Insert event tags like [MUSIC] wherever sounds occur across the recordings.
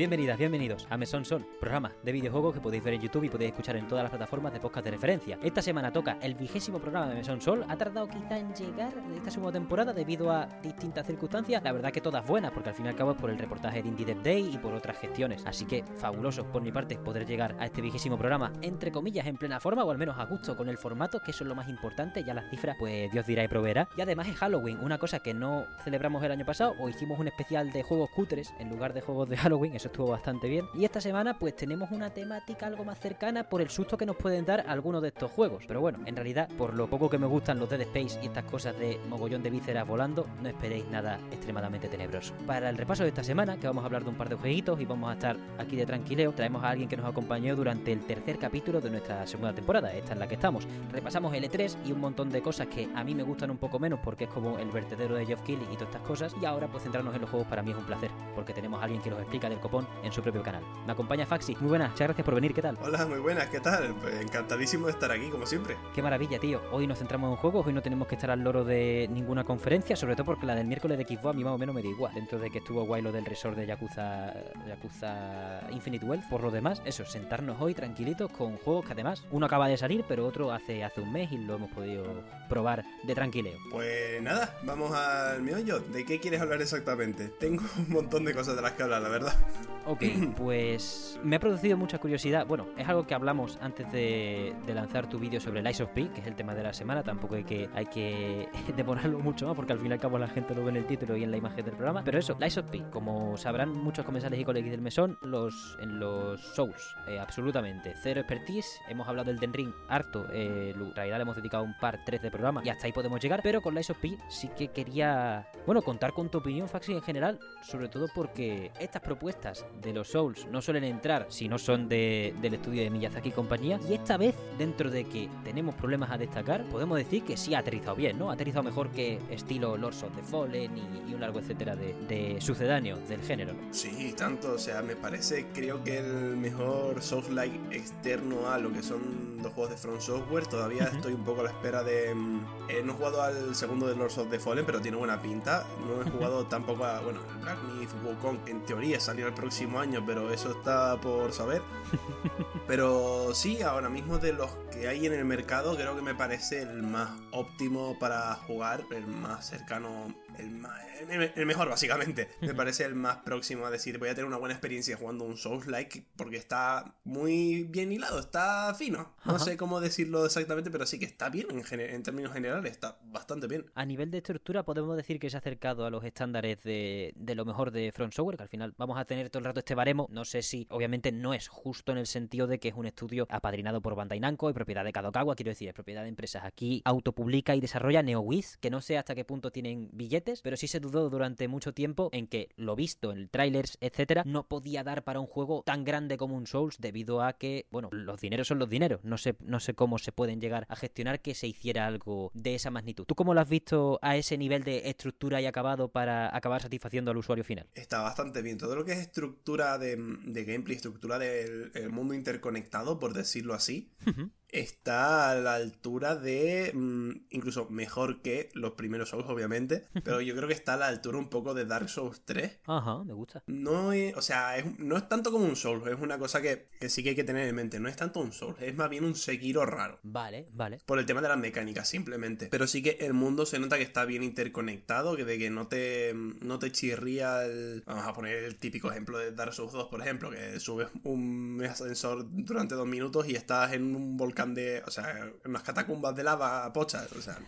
bienvenidas, bienvenidos a Mesón Sol, programa de videojuegos que podéis ver en YouTube y podéis escuchar en todas las plataformas de podcast de referencia. Esta semana toca el vigésimo programa de Mesón Sol, ha tardado quizá en llegar esta segunda temporada debido a distintas circunstancias, la verdad que todas buenas, porque al fin y al cabo es por el reportaje de Indie Dev Day y por otras gestiones, así que fabuloso por mi parte poder llegar a este vigésimo programa, entre comillas, en plena forma o al menos a gusto con el formato, que eso es lo más importante, ya las cifras pues Dios dirá y proveerá. Y además es Halloween, una cosa que no celebramos el año pasado o hicimos un especial de juegos cutres en lugar de juegos de Halloween, estuvo bastante bien. Y esta semana pues tenemos una temática algo más cercana por el susto que nos pueden dar algunos de estos juegos. Pero bueno, en realidad por lo poco que me gustan los Dead Space y estas cosas de mogollón de vísceras volando, no esperéis nada extremadamente tenebroso. Para el repaso de esta semana, que vamos a hablar de un par de jueguitos y vamos a estar aquí de tranquileo, traemos a alguien que nos acompañó durante el tercer capítulo de nuestra segunda temporada, esta en la que estamos. Repasamos L3 y un montón de cosas que a mí me gustan un poco menos porque es como el vertedero de Geoff Keighley y todas estas cosas. Y ahora pues centrarnos en los juegos para mí es un placer, porque tenemos a alguien que los explica del copón en su propio canal. Me acompaña Faxi. Muy buenas, muchas gracias por venir, ¿qué tal? Hola, muy buenas, ¿qué tal? Pues encantadísimo de estar aquí, como siempre. Qué maravilla, tío. Hoy nos centramos en juegos, hoy no tenemos que estar al loro de ninguna conferencia, sobre todo porque la del miércoles de Xbox a mí más o menos me da igual. Dentro de que estuvo guay lo del resort de Yakuza, Yakuza Infinite Wealth, por lo demás, eso, sentarnos hoy tranquilitos con juegos que además uno acaba de salir, pero otro hace, hace un mes y lo hemos podido probar de tranquileo. Pues nada, vamos al meollo. ¿De qué quieres hablar exactamente? Tengo un montón de cosas de las que hablar, la verdad. Ok, [CLEARS THROAT] pues me ha producido mucha curiosidad. Bueno, es algo que hablamos antes de, de lanzar tu vídeo sobre el Ice of P, que es el tema de la semana. Tampoco hay que, hay que [LAUGHS] demorarlo mucho más, porque al fin y al cabo la gente lo ve en el título y en la imagen del programa. Pero eso, Ice of P, como sabrán muchos comensales y colegas del mesón, los, en los Souls, eh, absolutamente cero expertise. Hemos hablado del Den Ring harto, eh, en realidad le hemos dedicado un par, tres de programa y hasta ahí podemos llegar. Pero con Ice of P sí que quería, bueno, contar con tu opinión, Faxi, en general, sobre todo porque estas propuestas de los Souls no suelen entrar si no son de, del estudio de Miyazaki y compañía. Y esta vez, dentro de que tenemos problemas a destacar, podemos decir que sí ha aterrizado bien, ¿no? Ha aterrizado mejor que estilo Lords of the Fallen y, y un largo etcétera de, de sucedáneos del género. ¿no? Sí, tanto, o sea, me parece, creo que el mejor Souls-like externo a lo que son los juegos de From Software. Todavía estoy un poco a la espera de. mm, eh, no he jugado al segundo de Lords of the Fallen, pero tiene buena pinta. No he jugado tampoco a. Bueno, el Black Myth Wukong, en teoría salió el próximo año, pero eso está por saber. [LAUGHS] Pero sí, ahora mismo de los que hay en el mercado, creo que me parece el más óptimo para jugar, el más cercano, el, más, el, el mejor básicamente. [LAUGHS] Me parece el más próximo a decir, voy a tener una buena experiencia jugando un Souls-like porque está muy bien hilado, está fino. No Ajá. sé cómo decirlo exactamente, pero sí que está bien en, términos generales, está bastante bien. A nivel de estructura podemos decir que se ha acercado a los estándares de, de lo mejor de Front Software, que al final vamos a tener todo el rato este baremo. No sé si, obviamente, no es justo en el sentido de que es un estudio apadrinado por Bandai Namco y propiedad de Kadokawa, quiero decir, es propiedad de empresas. Aquí autopublica y desarrolla NeoWiz, que no sé hasta qué punto tienen billetes, pero sí se dudó durante mucho tiempo en que lo visto en trailers, etcétera, no podía dar para un juego tan grande como un Souls debido a que, bueno, los dineros son los dineros. No sé, no sé cómo se pueden llegar a gestionar que se hiciera algo de esa magnitud. ¿Tú cómo lo has visto a ese nivel de estructura y acabado para acabar satisfaciendo al usuario final? Está bastante bien. Todo lo que es estructura de, de gameplay, estructura del el mundo interconectado, por decirlo así, está a la altura de. mm, incluso mejor que los primeros Souls, obviamente. [LAUGHS] Pero yo creo que está a la altura un poco de Dark Souls 3. Ajá, me gusta. No es, o sea, es- no es tanto como un Souls, es una cosa que, que sí que hay que tener en mente. No es tanto un Souls, es más bien un Sekiro raro. Vale, vale. Por el tema de las mecánicas, simplemente. Pero sí que el mundo se nota que está bien interconectado, que de que no te, no te chirría el... Vamos a poner el típico ejemplo de Dark Souls 2, por ejemplo, que subes un ascensor durante dos minutos y estás en un volcán de... O sea, unas catacumbas de lava pochas. O sea,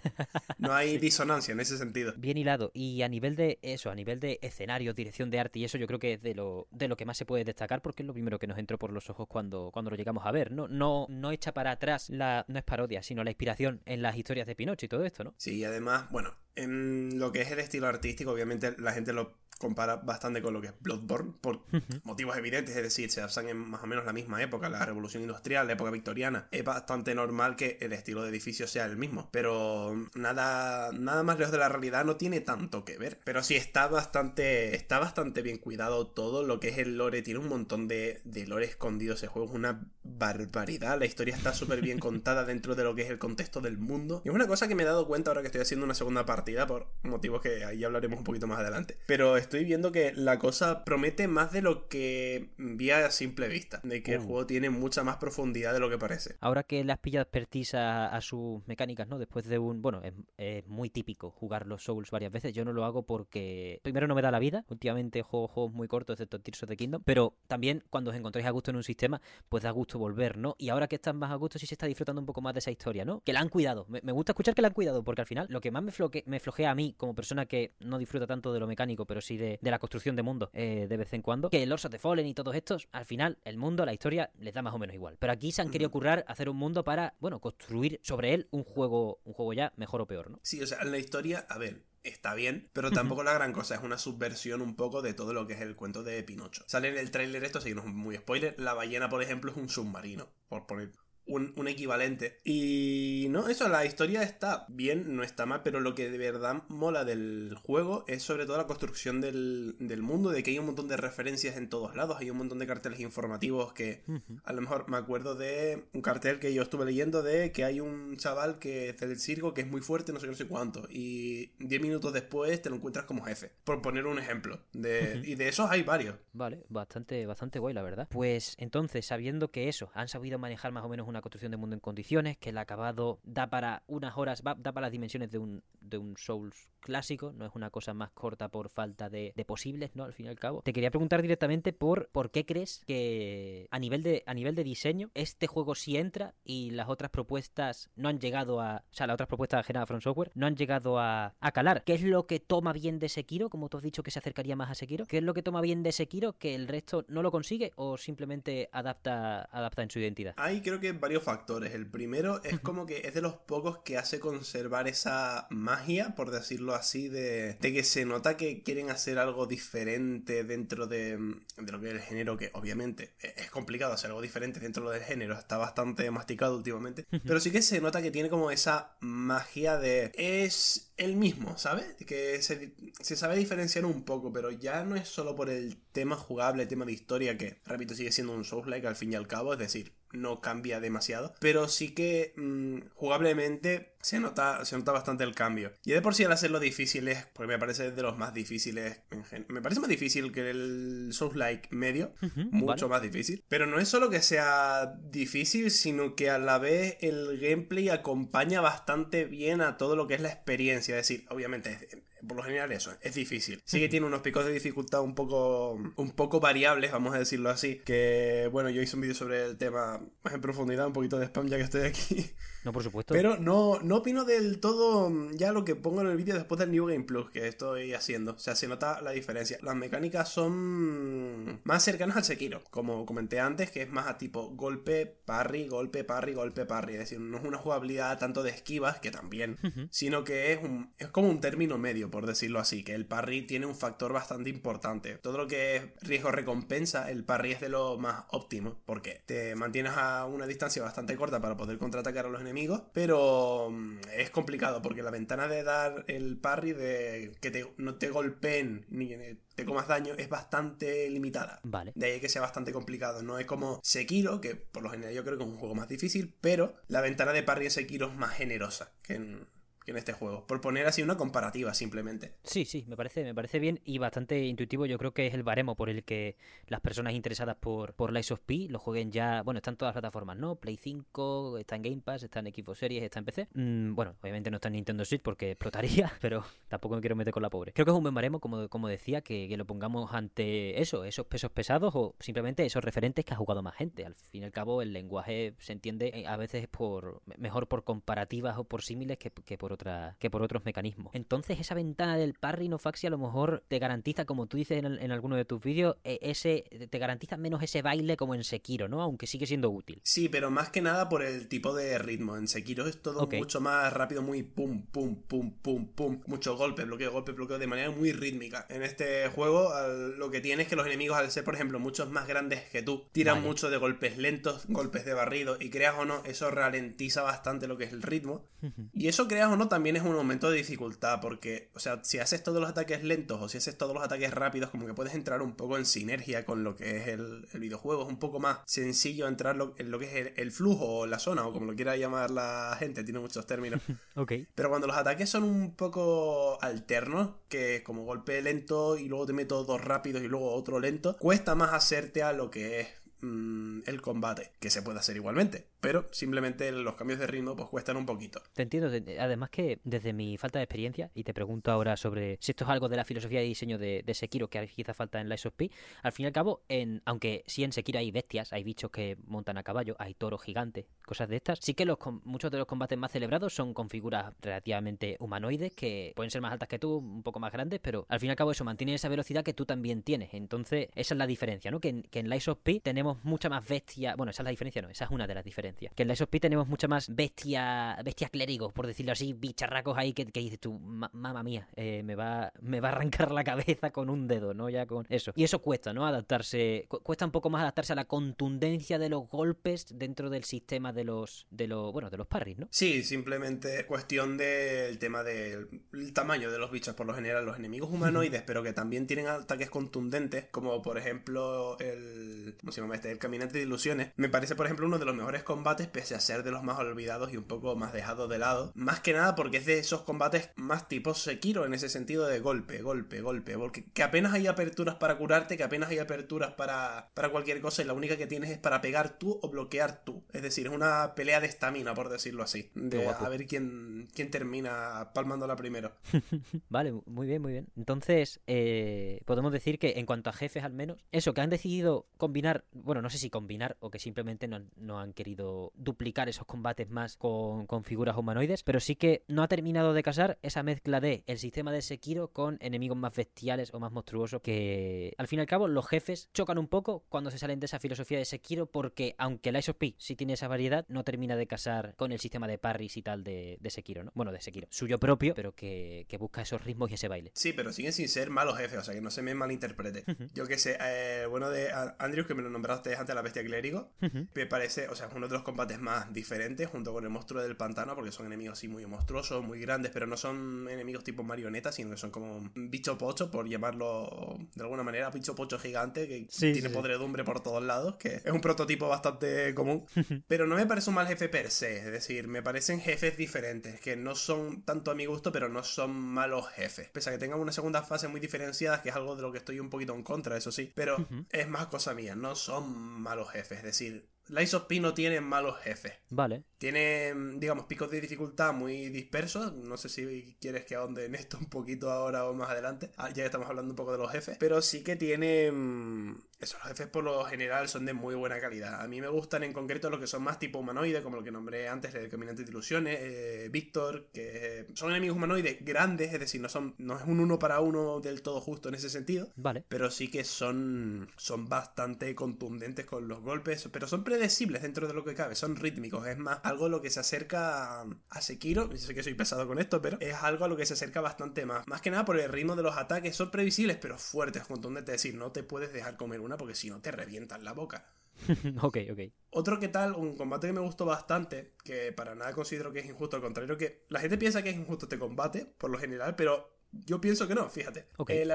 no hay [LAUGHS] disonancia en ese sentido. Bien hilado. Y a nivel de eso, a nivel de escenario, dirección de arte y eso, yo creo que es de lo, de lo que más se puede destacar porque es lo primero que nos entró por los ojos cuando, cuando lo llegamos a ver. No, no, no echa para atrás la, no es parodia, sino la inspiración en las historias de Pinocho y todo esto, ¿no? Sí, y además, bueno, en lo que es el estilo artístico, obviamente la gente lo compara bastante con lo que es Bloodborne, por motivos evidentes, es decir, se basan en más o menos la misma época, la revolución industrial, la época victoriana. Bastante normal que el estilo de edificio sea el mismo, pero nada, nada más lejos de la realidad no tiene tanto que ver. Pero sí está bastante, está bastante bien cuidado todo lo que es el lore, tiene un montón de, de lore escondido ese juego, es una barbaridad. La historia está súper bien [LAUGHS] contada dentro de lo que es el contexto del mundo. Y es una cosa que me he dado cuenta ahora que estoy haciendo una segunda partida por motivos que ahí hablaremos un poquito más adelante. Pero estoy viendo que la cosa promete más de lo que vi a simple vista. De que el Uh. juego tiene mucha más profundidad de lo que parece. Ahora que le has pillado expertise a, a sus mecánicas, ¿no? Después de un... Bueno, es, es muy típico jugar los Souls varias veces. Yo no lo hago porque... Primero no me da la vida. Últimamente juego juegos muy cortos, excepto Tears of the Kingdom. Pero también cuando os encontráis a gusto en un sistema, pues da gusto volver, ¿no? Y ahora que estás más a gusto, sí se está disfrutando un poco más de esa historia, ¿no? Que la han cuidado. Me, me gusta escuchar que la han cuidado, porque al final lo que más me, floque- me flojea a mí, como persona que no disfruta tanto de lo mecánico, pero sí de, de la construcción de mundo eh, de vez en cuando, que Lords of the Fallen y todos estos, al final, el mundo, la historia, les da más o menos igual. Pero aquí se han querido currar hacer un mundo para, bueno, construir sobre él un juego, un juego ya mejor o peor, ¿no? Sí, o sea, la historia, a ver, está bien, pero tampoco la gran cosa, es una subversión un poco de todo lo que es el cuento de Pinocho. Sale en el tráiler esto, así que no es muy spoiler, la ballena, por ejemplo, es un submarino, por poner un, un equivalente. Y no, eso, la historia está bien, no está mal, pero lo que de verdad mola del juego es sobre todo la construcción del, del mundo, de que hay un montón de referencias en todos lados, hay un montón de carteles informativos que a lo mejor me acuerdo de un cartel que yo estuve leyendo de que hay un chaval que es del circo que es muy fuerte, no sé qué, no sé cuánto. Y 10 minutos después te lo encuentras como jefe. Por poner un ejemplo. De, Y de esos hay varios. Vale, bastante, bastante guay, la verdad. Pues entonces, sabiendo que eso, han sabido manejar más o menos una construcción de mundo en condiciones, que el acabado da para unas horas, da para las dimensiones de un, de un Souls clásico, no es una cosa más corta por falta de, posibles, ¿no? Al fin y al cabo. Te quería preguntar directamente por por qué crees que a nivel de, a nivel de diseño, este juego sí entra y las otras propuestas no han llegado a. O sea, las otras propuestas ajenas a From Software no han llegado a, a calar. ¿Qué es lo que toma bien de Sekiro? Como tú has dicho que se acercaría más a Sekiro. ¿Qué es lo que toma bien de Sekiro que el resto no lo consigue o simplemente adapta, adapta en su identidad? Hay creo que varios factores. El primero es como que es de los pocos que hace conservar esa magia, por decirlo así, de, de que se nota que quieren hacer algo diferente dentro de, de lo que es el género, que obviamente e- es complicado hacer algo diferente dentro del género, está bastante masticado últimamente, pero sí que se nota que tiene como esa magia de... es el mismo, ¿sabes? Que se, se sabe diferenciar un poco, pero ya no es solo por el tema jugable, tema de historia, que, repito, sigue siendo un Souls-like al fin y al cabo, es decir, no cambia demasiado, pero sí que mm, jugablemente se nota, se nota bastante el cambio. Y de por sí al hacerlo difícil es, porque me parece de los más difíciles, en gen- me parece más difícil que el Souls-like medio, mucho más difícil, pero no es solo que sea difícil, sino que a la vez el gameplay acompaña bastante bien a todo lo que es la experiencia, es decir, obviamente por lo general eso, es difícil. Sí que tiene unos picos de dificultad un poco, un poco variables, vamos a decirlo así. Que bueno, yo hice un vídeo sobre el tema más en profundidad, un poquito de spam ya que estoy aquí. No, por supuesto. Pero no, no opino del todo mm, ya lo que pongo en el vídeo después del New Game Plus que estoy haciendo. O sea, se nota la diferencia. Las mecánicas son más cercanas al Sekiro, como comenté antes, que es más a tipo golpe, parry, golpe, parry, golpe, parry. Es decir, no es una jugabilidad tanto de esquivas, que también, sino que es, un, es como un término medio, por decirlo así, que el parry tiene un factor bastante importante. Todo lo que es riesgo-recompensa, el parry es de lo más óptimo, porque te mantienes a una distancia bastante corta para poder contraatacar a los enemigos, pero mm, es complicado, porque la ventana de dar el parry, de que te- no te golpeen ni que te comas daño, es bastante limitada. Vale. De ahí que sea bastante complicado. No es como Sekiro, que por lo general yo creo que es un juego más difícil, pero la ventana de parry en Sekiro es más generosa que en, en este juego. Por poner así una comparativa simplemente. Sí, sí, me parece, me parece bien y bastante intuitivo. Yo creo que es el baremo por el que las personas interesadas por, por Lies of P lo jueguen ya. Bueno, están todas las plataformas, ¿no? Play 5, está en Game Pass, está en Xbox Series, está en PC. Mm, bueno, obviamente no está en Nintendo Switch porque explotaría, [LAUGHS] pero tampoco me quiero meter con la pobre. Creo que es un buen baremo, como, como decía, que, que lo pongamos ante eso, esos pesos pesados o simplemente esos referentes que ha jugado más gente. Al fin y al cabo, el lenguaje se entiende eh, a veces por mejor por comparativas o por símiles que, que por otra, que por otros mecanismos. Entonces, esa ventana del parry no faxi a lo mejor te garantiza, como tú dices en, el- en alguno de tus vídeos, eh, ese te garantiza menos ese baile como en Sekiro, ¿no? Aunque sigue siendo útil. Sí, pero más que nada por el tipo de ritmo. En Sekiro es todo mucho más rápido, muy pum, pum, pum, pum, pum. Mucho golpe, bloqueo, golpe, bloqueo de manera muy rítmica. En este juego lo que tiene es que los enemigos, al ser, por ejemplo, muchos más grandes que tú, tiran Vale. mucho de golpes lentos, golpes de barrido. Y creas o no, eso ralentiza bastante lo que es el ritmo. Y eso, creas o no, turno también es un aumento de dificultad, porque, o sea, si haces todos los ataques lentos o si haces todos los ataques rápidos, como que puedes entrar un poco en sinergia con lo que es el, videojuego. Es un poco más sencillo entrar en lo que es el, flujo o la zona, o como lo quiera llamar la gente, tiene muchos términos. [LAUGHS] ok. Pero cuando los ataques son un poco alternos, que como golpe lento y luego te meto dos rápidos y luego otro lento, cuesta más hacerte a lo que es mm, el combate, que se puede hacer igualmente pero simplemente los cambios de ritmo pues cuestan un poquito. Te entiendo, además que desde mi falta de experiencia, y te pregunto ahora sobre si esto es algo de la filosofía de diseño de, Sekiro que quizá falta en la SOP, al fin y al cabo, en, aunque sí en Sekiro hay bestias, hay bichos que montan a caballo, hay toros gigantes, cosas de estas, sí que los, muchos de los combates más celebrados son con figuras relativamente humanoides que pueden ser más altas que tú, un poco más grandes, pero al fin y al cabo eso mantiene esa velocidad que tú también tienes. Entonces, esa es la diferencia, ¿no? Que en, que en Lies of P tenemos mucha más bestia, bueno, esa es la diferencia, no, esa es una de las diferencias que en la SOP tenemos mucha más bestia, bestia clérigos, por decirlo así, bicharracos ahí que, dices tú, mamá mía, eh, me, va, me va a arrancar la cabeza con un dedo, ¿no? Ya con eso. Y eso cuesta, ¿no? Adaptarse, cuesta un poco más adaptarse a la contundencia de los golpes dentro del sistema de los, de los, bueno, de los parries, ¿no? Sí, simplemente cuestión del tema del tamaño de los bichos, por lo general, los enemigos humanoides, pero que también tienen ataques contundentes, como por ejemplo el, ¿cómo se llama este? El caminante de ilusiones. Me parece, por ejemplo, uno de los mejores combates combates, pese a ser de los más olvidados y un poco más dejados de lado. Más que nada porque es de esos combates más tipo Sekiro en ese sentido de golpe, golpe, golpe. Porque que apenas hay aperturas para curarte, que apenas hay aperturas para, para cualquier cosa y la única que tienes es para pegar tú o bloquear tú. Es decir, es una pelea de estamina, por decirlo así. De a ver quién, quién termina palmándola primero. [LAUGHS] vale, muy bien, muy bien. Entonces, eh, podemos decir que en cuanto a jefes al menos, eso, que han decidido combinar, bueno, no sé si combinar o que simplemente no, no han querido duplicar esos combates más con, figuras humanoides, pero sí que no ha terminado de casar esa mezcla de el sistema de Sekiro con enemigos más bestiales o más monstruosos que al fin y al cabo los jefes chocan un poco cuando se salen de esa filosofía de Sekiro porque aunque la of P sí tiene esa variedad, no termina de casar con el sistema de parries y tal de, Sekiro, ¿no? Bueno, de Sekiro. Suyo propio, pero que, busca esos ritmos y ese baile. Sí, pero siguen sin ser malos jefes, o sea, que no se me malinterprete. Yo que sé, eh, bueno, de Andrews, que me lo nombraste antes, la bestia clérigo, me parece, o sea, es uno de los combates más diferentes junto con el monstruo del pantano, porque son enemigos así muy monstruosos, muy grandes, pero no son enemigos tipo marionetas, sino que son como bicho pocho, por llamarlo de alguna manera, bicho pocho gigante que tiene podredumbre por todos lados, que es un prototipo bastante común. pero no me parece un mal jefe per se, es decir, me parecen jefes diferentes, que no son tanto a mi gusto, pero no son malos jefes. Pese a que tengan una segunda fase muy diferenciada, que es algo de lo que estoy un poquito en contra, eso sí, pero es más cosa mía, no son malos jefes, es decir, Lies of P no tiene malos jefes. Vale. Tiene, digamos, picos de dificultad muy dispersos. No sé si quieres que ahonde en esto un poquito ahora o más adelante. Ah, ya que estamos hablando un poco de los jefes. Pero sí que tiene mm, esos jefes por lo general son de muy buena calidad. A mí me gustan en concreto los que son más tipo humanoide, como lo que nombré antes, el Caminante de Ilusiones, eh, Víctor, que son enemigos humanoides grandes, es decir, no, son, no es un uno para uno del todo justo en ese sentido. Vale. Pero sí que son, son bastante contundentes con los golpes, pero son predecibles dentro de lo que cabe, son rítmicos. Es más, algo a lo que se acerca a Sekiro. Yo sé que soy pesado con esto, pero es algo a lo que se acerca bastante más. Más que nada por el ritmo de los ataques, son previsibles, pero fuertes, contundentes. Es decir, no te puedes dejar comer una porque si no te revientan la boca. [LAUGHS] ok, ok. Otro que tal, un combate que me gustó bastante, que para nada considero que es injusto, al contrario que la gente piensa que es injusto este combate, por lo general, pero yo pienso que no, fíjate. Eh,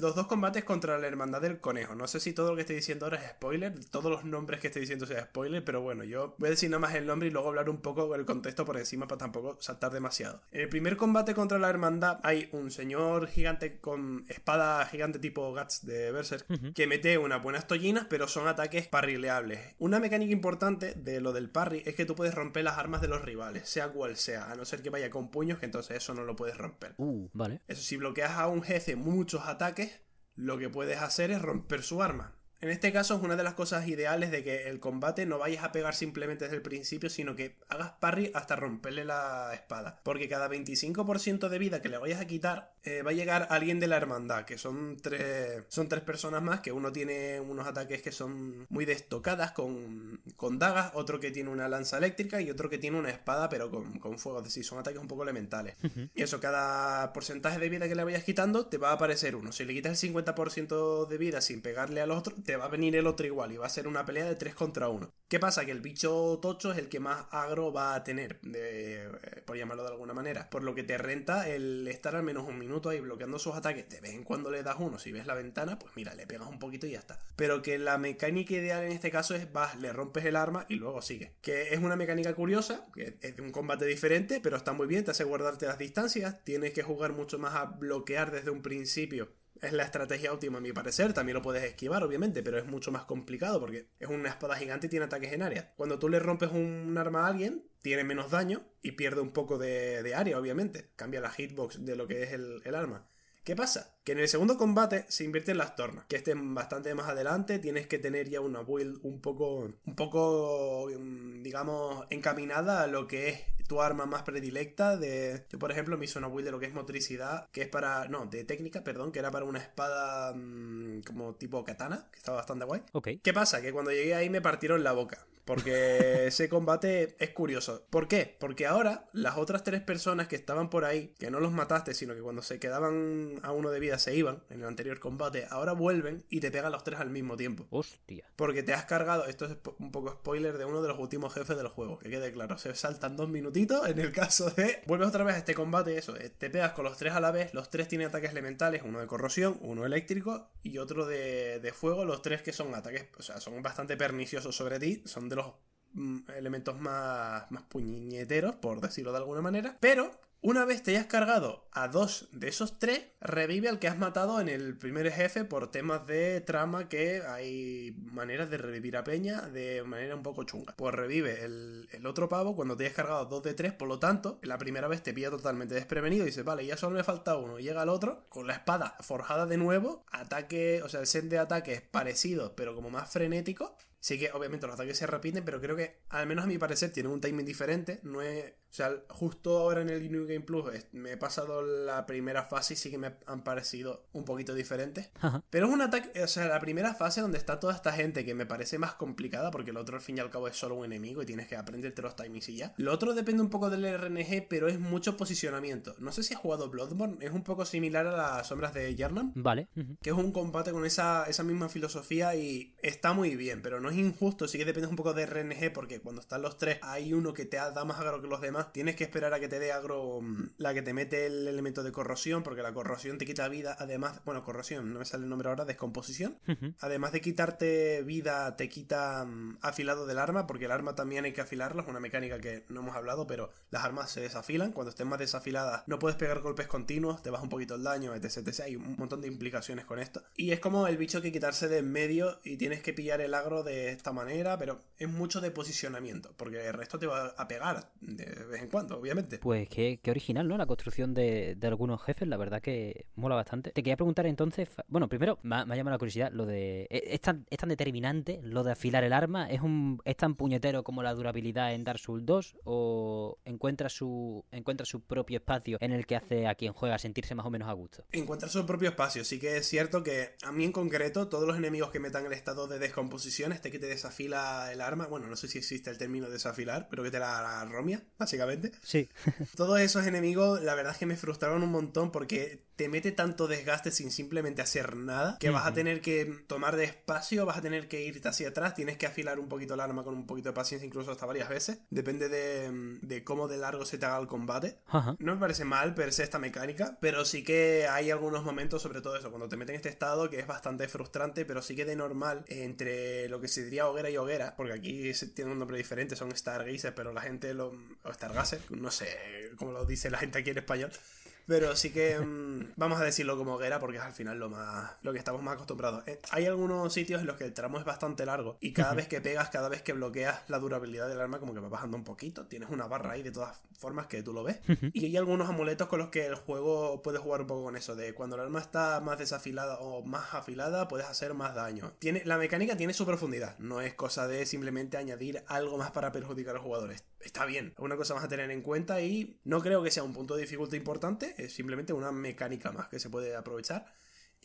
los dos combates contra la Hermandad del Conejo. No sé si todo lo que estoy diciendo ahora es spoiler, todos los nombres que estoy diciendo sea spoiler, pero bueno, yo voy a decir nada más el nombre y luego hablar un poco del contexto por encima para tampoco saltar demasiado. En el primer combate contra la Hermandad hay un señor gigante con espada gigante tipo Guts de Berserk que mete unas buenas tollinas, pero son ataques parrileables. Una mecánica importante de lo del parry es que tú puedes romper las armas de los rivales, sea cual sea, a no ser que vaya con puños, que entonces eso no lo puedes romper. Uh, vale. Eso, si bloqueas a un jefe muchos ataques, lo que puedes hacer es romper su arma. En este caso es una de las cosas ideales de que el combate no vayas a pegar simplemente desde el principio, sino que hagas parry hasta romperle la espada. Porque cada 25% de vida que le vayas a quitar, eh, va a llegar alguien de la hermandad, que son tres, son tres personas más, que uno tiene unos ataques que son muy destocadas con, con dagas, otro que tiene una lanza eléctrica y otro que tiene una espada pero con, fuego, es decir, son ataques un poco elementales. Y eso, cada porcentaje de vida que le vayas quitando, te va a aparecer uno. Si le quitas el 50% de vida sin pegarle al otro, te va a venir el otro igual y va a ser una pelea de 3 contra 1. ¿Qué pasa? Que el bicho tocho es el que más agro va a tener, eh, por llamarlo de alguna manera. Por lo que te renta el estar al menos un minuto ahí bloqueando sus ataques. De vez en cuando le das uno, si ves la ventana, pues mira, le pegas un poquito y ya está. Pero que la mecánica ideal en este caso es vas, le rompes el arma y luego sigue. Que es una mecánica curiosa, que es un combate diferente, pero está muy bien, te hace guardarte las distancias, tienes que jugar mucho más a bloquear desde un principio es la estrategia óptima a mi parecer. También lo puedes esquivar, obviamente, pero es mucho más complicado porque es una espada gigante y tiene ataques en área. Cuando tú le rompes un arma a alguien, tiene menos daño y pierde un poco de, área, obviamente. Cambia la hitbox de lo que es el, el arma. ¿Qué pasa? Que en el segundo combate se invierten las tornas, que estén bastante más adelante, tienes que tener ya una build un poco, un poco, mm, digamos, encaminada a lo que es tu arma más predilecta de... Yo, por ejemplo, me hice una build de lo que es motricidad, que es para... No, de técnica, perdón, que era para una espada mm, como tipo katana, que estaba bastante guay. Ok. ¿Qué pasa? Que cuando llegué ahí me partieron la boca. Porque [LAUGHS] ese combate es curioso. ¿Por qué? Porque ahora las otras tres personas que estaban por ahí, que no los mataste, sino que cuando se quedaban a uno de vida se iban en el anterior combate, ahora vuelven y te pegan los tres al mismo tiempo. Hostia. Porque te has cargado, esto es un poco spoiler de uno de los últimos jefes del juego, que quede claro, se saltan dos minutitos en el caso de... Vuelves otra vez a este combate, eso, eh, te pegas con los tres a la vez, los tres tienen ataques elementales, uno de corrosión, uno eléctrico y otro de, de fuego, los tres que son ataques, o sea, son bastante perniciosos sobre ti, son de los mm, elementos más, más puñeteros, por decirlo de alguna manera. Pero una vez te hayas cargado a dos de esos tres, revive al que has matado en el primer jefe por temas de trama que hay maneras de revivir a Peña de manera un poco chunga. Pues revive el, otro pavo cuando te hayas cargado dos de tres, por lo tanto, la primera vez te pilla totalmente desprevenido y dices, vale, ya solo me falta uno. Llega el otro con la espada forjada de nuevo, ataque, o sea, el set de ataque es parecido, pero como más frenético. Sí que obviamente los ataques se repiten, pero creo que, al menos a mi parecer, tienen un timing diferente. No es o sea, justo ahora en el New Game Plus me he pasado la primera fase y sí que me han parecido un poquito diferentes. [LAUGHS] Pero es un ataque, o sea, la primera fase donde está toda esta gente que me parece más complicada porque el otro al fin y al cabo es solo un enemigo y tienes que aprenderte los timings y ya. Lo otro depende un poco del RNG, pero es mucho posicionamiento. No sé si has jugado Bloodborne, es un poco similar a las sombras de Yarnam. Vale. Que es un combate con esa, esa misma filosofía y está muy bien, pero no es injusto, sí que depende un poco de RNG porque cuando están los tres hay uno que te da más agro que los demás tienes que esperar a que te dé agro mm, la que te mete el elemento de corrosión, porque la corrosión te quita vida, además, bueno, corrosión, no me sale el nombre ahora, descomposición. Además de quitarte vida, te quita mm, afilado del arma, porque el arma también hay que afilarla, es una mecánica que no hemos hablado, pero las armas se desafilan, cuando estén más desafiladas no puedes pegar golpes continuos, te baja un poquito el daño, etc, etc, hay un montón de implicaciones con esto. Y es como el bicho que quitarse de en medio y tienes que pillar el agro de esta manera, pero es mucho de posicionamiento, porque el resto te va a pegar de vez en cuando, obviamente. Pues qué, original, ¿no? La construcción de, algunos jefes, la verdad que mola bastante. Te quería preguntar entonces, bueno, primero me ha, llamado la curiosidad lo de... ¿e, ¿Es tan, ¿Es tan determinante lo de afilar el arma? ¿Es, un, ¿Es tan puñetero como la durabilidad en Dark Souls 2? ¿O encuentra su, encuentra su propio espacio en el que hace a quien juega sentirse más o menos a gusto? Encuentra su propio espacio. Sí que es cierto que a mí en concreto, todos los enemigos que metan el estado de descomposición, este que te desafila el arma, bueno, no sé si existe el término desafilar, pero que te la romia, básicamente. Sí. [LAUGHS] Todos esos enemigos, la verdad es que me frustraron un montón porque te mete tanto desgaste sin simplemente hacer nada que vas a tener que tomar despacio, vas a tener que irte hacia atrás, tienes que afilar un poquito el arma con un poquito de paciencia, incluso hasta varias veces. Depende de, cómo de largo se te haga el combate. No me parece mal per se esta mecánica, pero sí que hay algunos momentos, sobre todo eso, cuando te meten en este estado que es bastante frustrante, pero sí que de normal entre lo que se diría hoguera y hoguera, porque aquí tiene un nombre diferente, son Stargazer, pero la gente lo. o Stargazer, no sé cómo lo dice la gente aquí en español. Pero sí que mm, vamos a decirlo como hoguera porque es al final lo más lo que estamos más acostumbrados. Eh, hay algunos sitios en los que el tramo es bastante largo y cada vez que pegas, cada vez que bloqueas la durabilidad del arma como que va bajando un poquito. Tienes una barra ahí de todas formas que tú lo ves. Y hay algunos amuletos con los que el juego puede jugar un poco con eso de cuando el arma está más desafilada o más afilada puedes hacer más daño. Tiene la mecánica tiene su profundidad, no es cosa de simplemente añadir algo más para perjudicar a los jugadores. Está bien, es una cosa más a tener en cuenta y no creo que sea un punto de dificultad importante es simplemente una mecánica más que se puede aprovechar.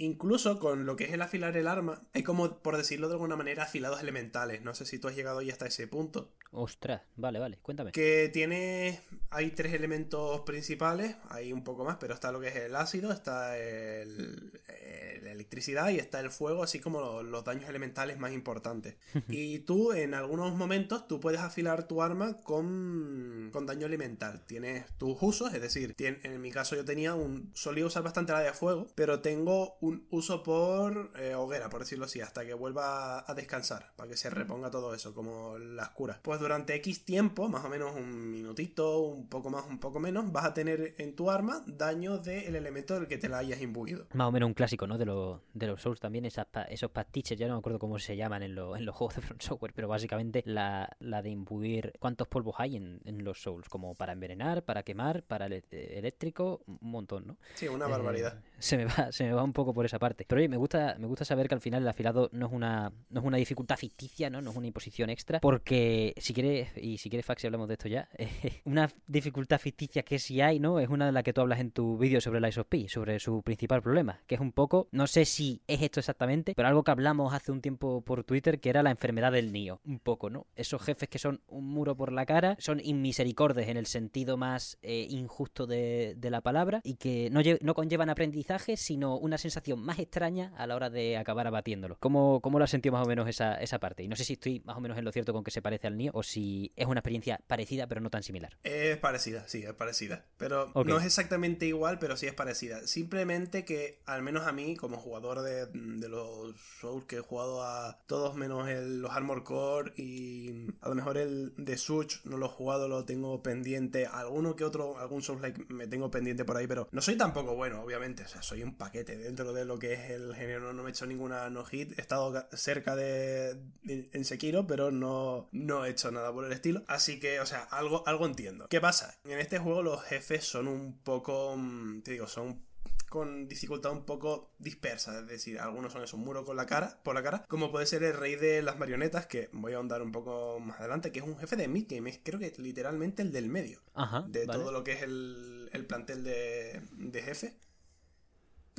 Incluso con lo que es el afilar el arma, hay como, por decirlo de alguna manera, afilados elementales. No sé si tú has llegado ya hasta ese punto. Ostras, vale, vale, cuéntame. Que tiene. Hay tres elementos principales, hay un poco más, pero está lo que es el ácido, está el, el, electricidad y está el fuego, así como los, daños elementales más importantes. [LAUGHS] y tú, en algunos momentos, tú puedes afilar tu arma con, con daño elemental. Tienes tus usos, es decir, en mi caso yo tenía un... Solía usar bastante la de fuego, pero tengo un uso por eh, hoguera, por decirlo así, hasta que vuelva a descansar, para que se reponga todo eso, como las curas. Pues durante X tiempo, más o menos un minutito, un poco más, un poco menos, vas a tener en tu arma daño del elemento del que te la hayas imbuido. Más o menos un clásico, ¿no? De, de los Souls también, esas esos pastiches, ya no me acuerdo cómo se llaman en, en los juegos de Front Software, pero básicamente la, de imbuir cuántos polvos hay en, los Souls, como para envenenar, para quemar, para eléctrico, un montón, ¿no? Sí, una barbaridad. Eh, se, me va, se me va un poco por esa parte. Pero oye, me gusta, me gusta saber que al final el afilado no es una, dificultad ficticia, ¿no? Es una imposición extra, porque si quieres, y si quieres Fax, si hablamos de esto ya, [LAUGHS] una dificultad ficticia que sí hay, ¿no? Es una de las que tú hablas en tu vídeo sobre la ISOP, sobre su principal problema, que es un poco, no sé si es esto exactamente, pero algo que hablamos hace un tiempo por Twitter, que era la enfermedad del Nio, un poco, ¿no? Esos jefes que son un muro por la cara, son inmisericordes en el sentido más eh, injusto de, la palabra, y que no, no conllevan aprendizaje, sino una sensación más extraña a la hora de acabar abatiéndolo. ¿Cómo, cómo lo has sentido más o menos esa, esa parte? Y no sé si estoy más o menos en lo cierto con que se parece al Nio, o si es una experiencia parecida, pero no tan similar. Es parecida, sí, es parecida. Pero no es exactamente igual, pero sí es parecida. Simplemente que, al menos a mí, como jugador de, los Souls que he jugado a todos menos el, los Armor Core y a lo mejor el de Switch no lo he jugado, lo tengo pendiente. Alguno que otro, algún Souls like me tengo pendiente por ahí, pero no soy tampoco bueno, obviamente. O sea, soy un paquete dentro de lo que es el género. No me he hecho ninguna no hit. He estado cerca de, en Sekiro, pero no, no he hecho nada por el estilo. Así que, o sea, algo, algo entiendo. ¿Qué pasa? En este juego los jefes son un poco, mm, te digo, son con dificultad un poco dispersa, es decir, algunos son esos muros con la cara, por la cara, como puede ser el rey de las marionetas, que voy a ahondar un poco más adelante, que es un jefe de midgame, es creo que literalmente el del medio, de todo lo que es el, el plantel de, de jefe.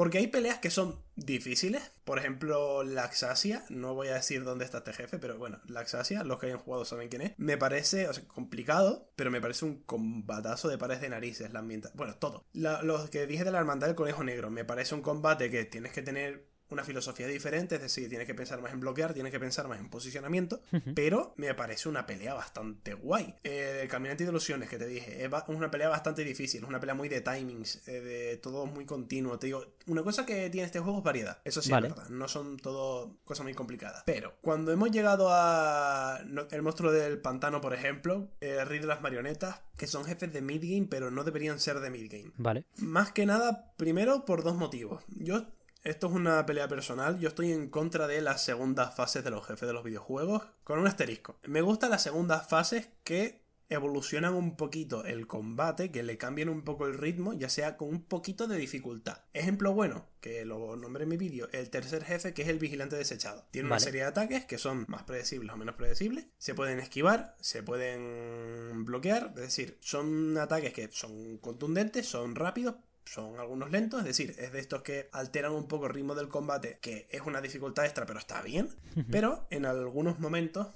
Porque hay peleas que son difíciles. Por ejemplo, Laxasia. No voy a decir dónde está este jefe, pero bueno, Laxasia, los que hayan jugado saben quién es. Me parece, o sea, complicado, pero me parece un combatazo de pares de narices. La ambienta bueno, todo. los que dije de la hermandad del conejo negro. Me parece un combate que tienes que tener una filosofía diferente, es decir, tienes que pensar más en bloquear, tienes que pensar más en posicionamiento, pero me parece una pelea bastante guay. el Caminante de Ilusiones que te dije, es una pelea bastante difícil, es una pelea muy de timings, eh, de todo muy continuo. Te digo, una cosa que tiene este juego es variedad, eso sí es verdad, no son todo cosas muy complicadas. Pero cuando hemos llegado a el monstruo del pantano, por ejemplo, el rey de las marionetas, que son jefes de midgame, pero no deberían ser de midgame. Vale. Más que nada, primero por dos motivos. Yo esto es una pelea personal. Yo estoy en contra de las segundas fases de los jefes de los videojuegos. Con un asterisco. Me gustan las segundas fases que evolucionan un poquito el combate, que le cambian un poco el ritmo, ya sea con un poquito de dificultad. Ejemplo bueno, que lo nombré en mi vídeo, el tercer jefe que es el vigilante desechado. Tiene una serie de ataques que son más predecibles o menos predecibles. Se pueden esquivar, se pueden bloquear, es decir, son ataques que son contundentes, son rápidos, son algunos lentos, es decir, es de estos que alteran un poco el ritmo del combate, que es una dificultad extra, pero está bien. Pero en algunos momentos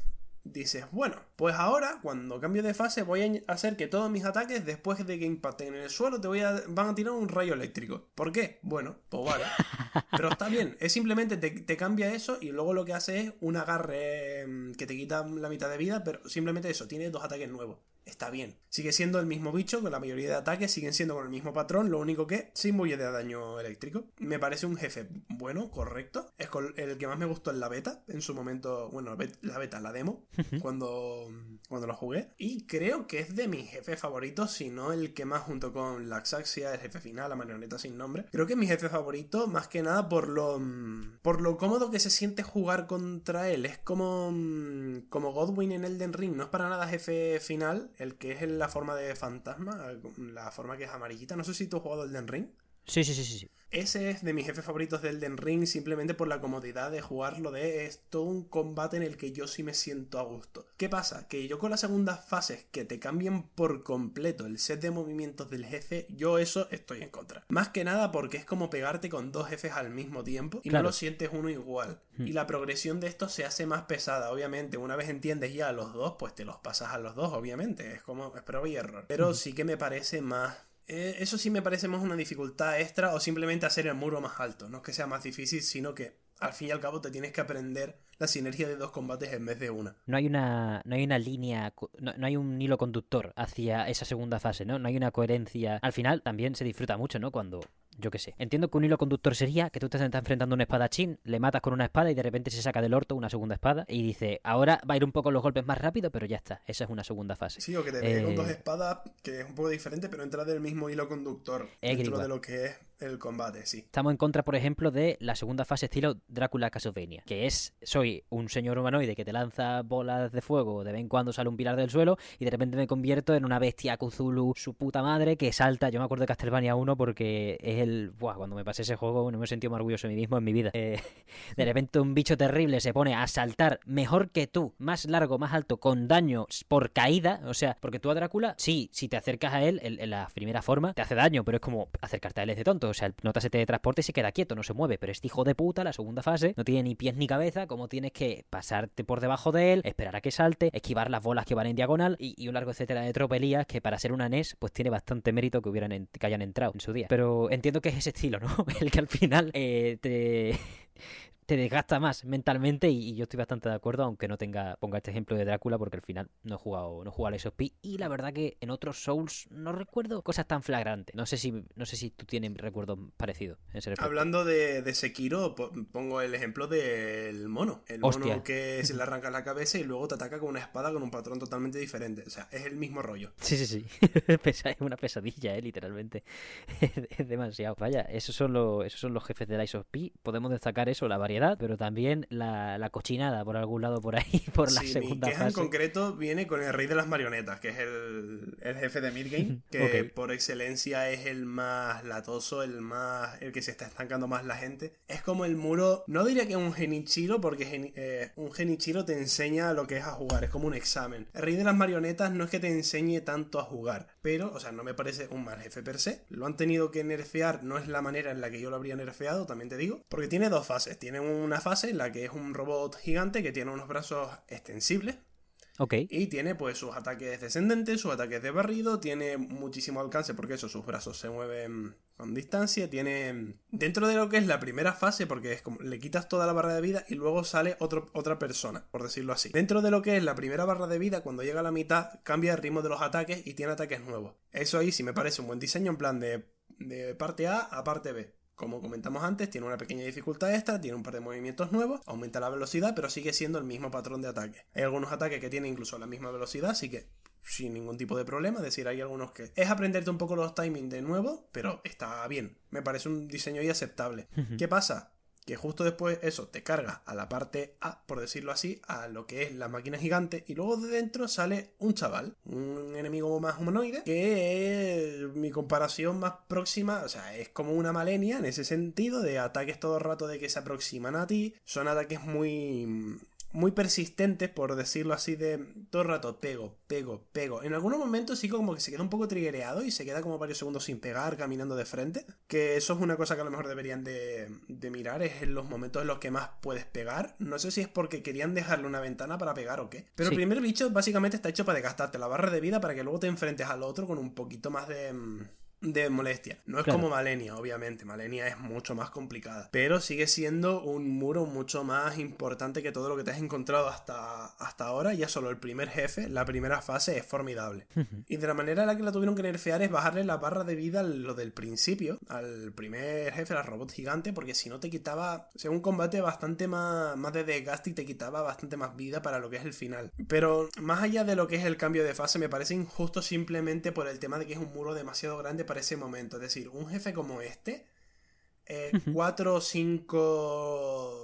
dices, bueno, pues ahora cuando cambio de fase voy a hacer que todos mis ataques después de que impacten en el suelo te voy a van a tirar un rayo eléctrico. ¿Por qué? Bueno, pues vale. Pero está bien, es simplemente te, te cambia eso y luego lo que hace es un agarre mm, que te quita la mitad de vida, pero simplemente eso, tiene dos ataques nuevos está bien. Sigue siendo el mismo bicho, con la mayoría de ataques siguen siendo con el mismo patrón, lo único que se imbuye de daño eléctrico. Me parece un jefe bueno, correcto. Es el que más me gustó en la beta, en su momento, bueno, la beta, la demo, cuando, cuando lo jugué. Y creo que es de mis jefes favoritos, si no el que más junto con Laxaxia, el jefe final, la marioneta sin nombre. Creo que es mi jefe favorito, más que nada por lo, por lo cómodo que se siente jugar contra él. Es como, como Godwin en Elden Ring, no es para nada jefe final, el que es la forma de fantasma, la forma que es amarillita. No sé si tú has jugado Den Ring. Sí, sí, sí, sí. Ese es de mis jefes favoritos del Den Ring simplemente por la comodidad de jugarlo de es todo un combate en el que yo sí me siento a gusto. ¿Qué pasa? Que yo con las segundas fases que te cambien por completo el set de movimientos del jefe, yo eso estoy en contra. Más que nada porque es como pegarte con dos jefes al mismo tiempo y no lo sientes uno igual. Hmm. Y la progresión de esto se hace más pesada, obviamente. Una vez entiendes ya a los dos, pues te los pasas a los dos, obviamente. Es como es prueba y error. Pero hmm. sí que me parece más Eh, eso sí me parece más una dificultad extra o simplemente hacer el muro más alto. No es que sea más difícil, sino que al fin y al cabo te tienes que aprender la sinergia de dos combates en vez de una. No hay una, no hay una línea, no, no, hay un hilo conductor hacia esa segunda fase, ¿no? No hay una coherencia. Al final también se disfruta mucho, ¿no? Cuando yo qué sé. Entiendo que un hilo conductor sería que tú te estás enfrentando a un espadachín, le matas con una espada y de repente se saca del orto una segunda espada y dice, ahora va a ir un poco los golpes más rápido, pero ya está. Esa es una segunda fase. Sí, o que te pegue con dos espadas, que es un poco diferente, pero entra del mismo hilo conductor dentro de lo que es el combate, sí. Estamos en contra, por ejemplo, de la segunda fase estilo Drácula Castlevania, que es, soy un señor humanoide que te lanza bolas de fuego, de vez en cuando sale un pilar del suelo y de repente me convierto en una bestia Cthulhu, su puta madre, que salta, yo me acuerdo de Castlevania 1 porque es el, buah, cuando me pasé ese juego no me he sentido más orgulloso de mí mismo en mi vida. Eh, de repente un bicho terrible se pone a saltar mejor que tú, más largo, más alto, con daño por caída, o sea, porque tú a Drácula, sí, si te acercas a él en, en la primera forma, te hace daño, pero es como acercarte a él es de tonto, o sea, el nota se teletransporta y se queda quieto, no se mueve. Pero este hijo de puta, la segunda fase, no tiene ni pies ni cabeza, como tienes que pasarte por debajo de él, esperar a que salte, esquivar las bolas que van en diagonal y, un largo etcétera de tropelías que para ser una NES, pues tiene bastante mérito que hubieran que hayan entrado en su día. Pero entiendo que es ese estilo, ¿no? [LAUGHS] El que al final eh, te te desgasta más mentalmente y, yo estoy bastante de acuerdo, aunque no tenga ponga este ejemplo de Drácula porque al final no he jugado no he jugado al SOP y la verdad que en otros Souls no recuerdo cosas tan flagrantes. No sé si no sé si tú tienes recuerdos parecidos Hablando de, de, Sekiro, pongo el ejemplo del mono, el mono que se [LAUGHS] le arranca la cabeza y luego te ataca con una espada con un patrón totalmente diferente, o sea, es el mismo rollo. Sí, sí, sí. [LAUGHS] es una pesadilla, eh, literalmente. [LAUGHS] es demasiado. Vaya, esos son los esos son los jefes de la SOP, podemos destacar eso, la variedad pero también la, cochinada por algún lado por ahí, [LAUGHS] por la segunda mi fase. en concreto viene con el rey de las marionetas, que es el, jefe de Midgame, que por excelencia es el más latoso, el más el que se está estancando más la gente. Es como el muro, no diría que es un genichiro, porque eh, un genichiro te enseña lo que es a jugar, es como un examen. El rey de las marionetas no es que te enseñe tanto a jugar, pero, o sea, no me parece un mal jefe per se. Lo han tenido que nerfear, no es la manera en la que yo lo habría nerfeado, también te digo, porque tiene dos fases. Tiene una fase en la que es un robot gigante que tiene unos brazos extensibles. Ok. Y tiene pues sus ataques descendentes, sus ataques de barrido, tiene muchísimo alcance porque eso, sus brazos se mueven con distancia, tiene dentro de lo que es la primera fase, porque es como le quitas toda la barra de vida y luego sale otro, otra persona, por decirlo así. Dentro de lo que es la primera barra de vida, cuando llega a la mitad, cambia el ritmo de los ataques y tiene ataques nuevos. Eso ahí sí me parece un buen diseño en plan de, de parte A a parte B. Como comentamos antes, tiene una pequeña dificultad extra, tiene un par de movimientos nuevos, aumenta la velocidad, pero sigue siendo el mismo patrón de ataque. Hay algunos ataques que tienen incluso la misma velocidad, así que sin ningún tipo de problema. Es decir, hay algunos que es aprenderte un poco los timings de nuevo, pero está bien. Me parece un diseño y aceptable. ¿Qué pasa? que justo después eso te carga a la parte A, por decirlo así, a lo que es la máquina gigante y luego de dentro sale un chaval, un enemigo más humanoide, que es mi comparación más próxima, o sea, es como una malenia en ese sentido de ataques todo el rato de que se aproximan a ti, son ataques muy muy persistentes, por decirlo así, de todo el rato pego, pego, pego. En algunos momentos sí como que se queda un poco triggereado y se queda como varios segundos sin pegar, caminando de frente. Que eso es una cosa que a lo mejor deberían de, de mirar, es en los momentos en los que más puedes pegar. No sé si es porque querían dejarle una ventana para pegar o qué. Pero el primer bicho básicamente está hecho para desgastarte la barra de vida para que luego te enfrentes al otro con un poquito más de mm, de molestia. No es como Malenia, obviamente. Malenia es mucho más complicada. Pero sigue siendo un muro mucho más importante que todo lo que te has encontrado hasta, hasta ahora. Ya solo el primer jefe, la primera fase, es formidable. y de la manera en la que la tuvieron que nerfear es bajarle la barra de vida a lo del principio, al primer jefe, al robot gigante, porque si no te quitaba, o sea, un combate bastante más, más de desgaste y te quitaba bastante más vida para lo que es el final. Pero más allá de lo que es el cambio de fase, me parece injusto simplemente por el tema de que es un muro demasiado grande para ese momento. Es decir, un jefe como este, eh, cuatro o cinco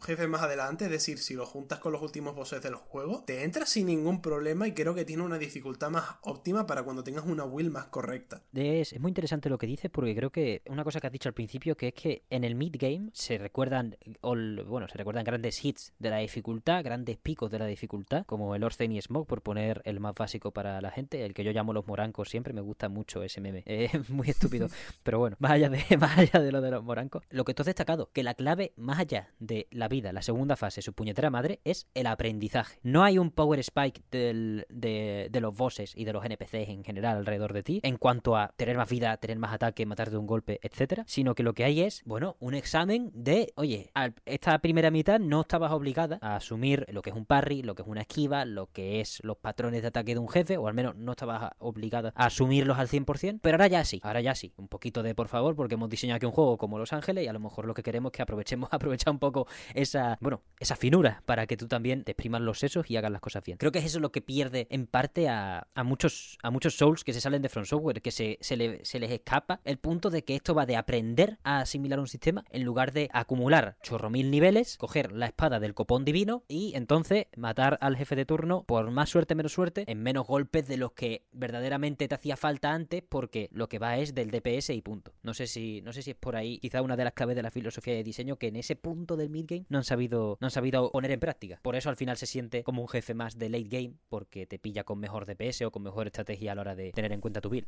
jefes más adelante, es decir, si lo juntas con los últimos bosses del juego, te entras sin ningún problema y creo que tiene una dificultad más óptima para cuando tengas una will más correcta. Es, es muy interesante lo que dices porque creo que una cosa que has dicho al principio que es que en el mid game se recuerdan bueno, se recuerdan grandes hits de la dificultad, grandes picos de la dificultad, como el Orsten y Smoke por poner el más básico para la gente, el que yo llamo los morancos siempre, me gusta mucho ese meme. [LAUGHS] Es muy estúpido, [LAUGHS] pero bueno, más allá de [LAUGHS] más allá de lo de los morancos, lo que tú has destacado, que la clave más allá de la vida, la segunda fase, su puñetera madre, es el aprendizaje. No hay un power spike del, de, de, los bosses y de los NPCs en general alrededor de ti en cuanto a tener más vida, tener más ataque, matarte de un golpe, etcétera, sino que lo que hay es, bueno, un examen de, oye, esta primera mitad no estabas obligada a asumir lo que es un parry, lo que es una esquiva, lo que es los patrones de ataque de un jefe, o al menos no estabas obligada a asumirlos al 100%, pero ahora ya sí, ahora ya sí, un poquito de por favor, porque hemos diseñado aquí un juego como Los Ángeles y a lo mejor lo que queremos es que aprovechemos, [LAUGHS] aprovechar un poco esa, bueno, esa finura para que tú también te exprimas los sesos y hagas las cosas bien. Creo que es eso lo que pierde en parte a, a muchos, a muchos Souls que se salen de Front Software, que se, se, se les escapa el punto de que esto va de aprender a asimilar un sistema en lugar de acumular chorro mil niveles, coger la espada del copón divino y entonces matar al jefe de turno por más suerte, menos suerte, en menos golpes de los que verdaderamente te hacía falta antes, porque lo que va es del DPS y punto. No sé si, no sé si es por ahí quizá una de las claves de la filosofía de diseño que en ese punto del midgame no han sabido, no han sabido poner en práctica. Por eso al final se siente como un jefe más de late game, porque te pilla con mejor DPS o con mejor estrategia a la hora de tener en cuenta tu build.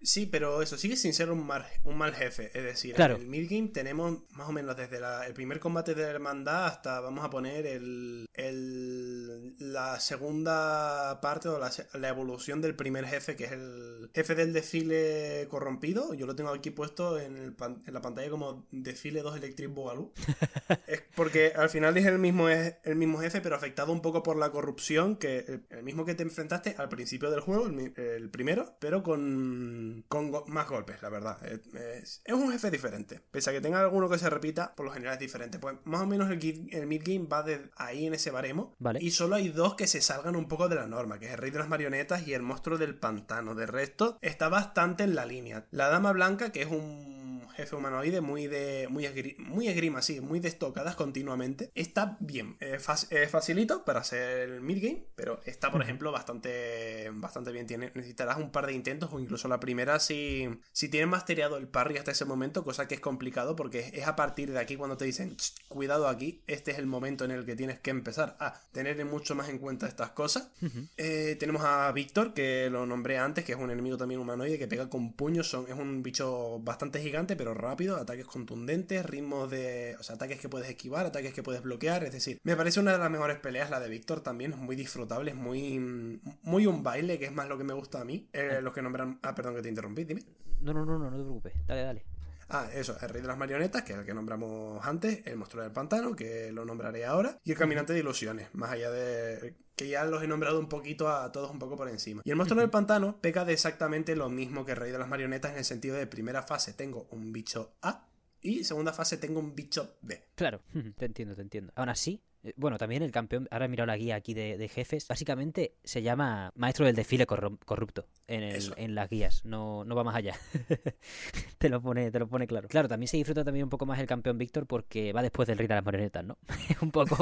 Sí, pero eso sigue sin ser un mal, un mal jefe. Es decir, en el midgame tenemos más o menos desde el primer combate de la hermandad hasta, vamos a poner, el, el la segunda parte o la, la, evolución del primer jefe, que es el jefe del desfile corrompido. Yo lo tengo aquí puesto en, el, en la pantalla como desfile 2 Electric Boogaloo. [LAUGHS] es porque al final es el mismo, es el mismo jefe, pero afectado un poco por la corrupción, que el, mismo que te enfrentaste al principio del juego, el, el primero, pero con con, más golpes, la verdad. Es, un jefe diferente. Pese a que tenga alguno que se repita, por lo general es diferente. Pues más o menos el, el mid-game va de ahí en ese baremo. Y solo hay dos que se salgan un poco de la norma, que es el rey de las marionetas y el monstruo del pantano. De resto, está bastante en la línea. La dama blanca, que es un jefe humanoide muy de muy, muy esgrima, sí, muy de estocadas continuamente. Está bien, es, facilito para hacer el midgame, pero está, por ejemplo, bastante, bastante bien. Tiene, necesitarás un par de intentos o incluso la primera si, si tienes masteriado el parry hasta ese momento, cosa que es complicado porque es a partir de aquí cuando te dicen, cuidado aquí, este es el momento en el que tienes que empezar a tener mucho más en cuenta estas cosas. Eh, tenemos a Víctor, que lo nombré antes, que es un enemigo también humanoide que pega con puños, son, es un bicho bastante gigante, pero rápido, ataques contundentes, ritmos de. O sea, ataques que puedes esquivar, ataques que puedes bloquear. Es decir, me parece una de las mejores peleas, la de Víctor también, es muy disfrutable, es muy. Muy un baile, que es más lo que me gusta a mí. Eh, ah. los que nombran. Ah, perdón que te interrumpí, dime. No, no, no, no, no te preocupes. Dale, dale. Ah, eso, el rey de las marionetas, que es el que nombramos antes, el monstruo del pantano, que lo nombraré ahora, y el caminante de ilusiones, más allá de que ya los he nombrado un poquito a todos un poco por encima. Y el monstruo del pantano peca de exactamente lo mismo que el rey de las marionetas en el sentido de primera fase tengo un bicho A y segunda fase tengo un bicho B. Claro, [LAUGHS] te entiendo, te entiendo. Aún así, eh, bueno, también el campeón, ahora he mirado la guía aquí de, jefes, básicamente se llama Maestro del Desfile Corrupto en, en las guías, no, no va más allá. [LAUGHS] te, lo pone, te lo pone claro. Claro, también se disfruta también un poco más el campeón Víctor porque va después del Rey de las Marionetas, ¿no? [LAUGHS] un poco,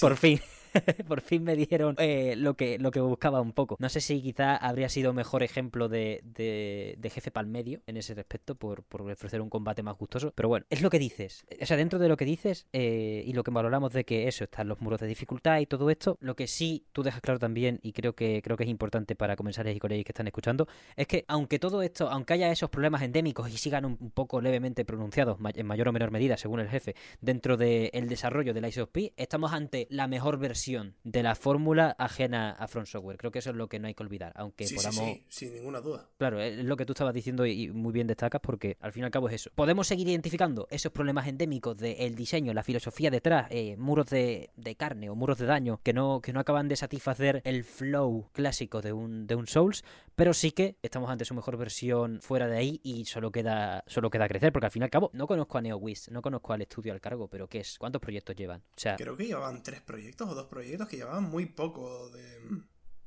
por fin. [LAUGHS] por fin me dieron eh, lo, que, lo que buscaba un poco. No sé si quizá habría sido mejor ejemplo de, de, jefe pal medio en ese respecto por, por, ofrecer un combate más gustoso. Pero bueno, es lo que dices. O sea, dentro de lo que dices eh, y lo que valoramos de que eso, están los muros de dificultad y todo esto, lo que sí tú dejas claro también, y creo que, creo que es importante para comensales y colegas que están escuchando, es que aunque todo esto, aunque haya esos problemas endémicos y sigan un, poco levemente pronunciados, en mayor o menor medida, según el jefe, dentro del desarrollo de la ISOP, estamos ante la mejor versión de la fórmula ajena a Front Software. Creo que eso es lo que no hay que olvidar, aunque podamos... Sí, sin ninguna duda. Claro, es lo que tú estabas diciendo y muy bien destacas porque al fin y al cabo es eso. Podemos seguir identificando esos problemas endémicos del diseño, la filosofía detrás, eh, muros de, carne o muros de daño que no, que no acaban de satisfacer el flow clásico de un, de un Souls, pero sí que estamos ante su mejor versión fuera de ahí y solo queda, solo queda crecer, porque al fin y al cabo no conozco a NeoWiz, no conozco al estudio al cargo, pero ¿qué es? ¿Cuántos proyectos llevan? O sea, Creo que llevaban tres proyectos o dos proyectos que llevaban muy poco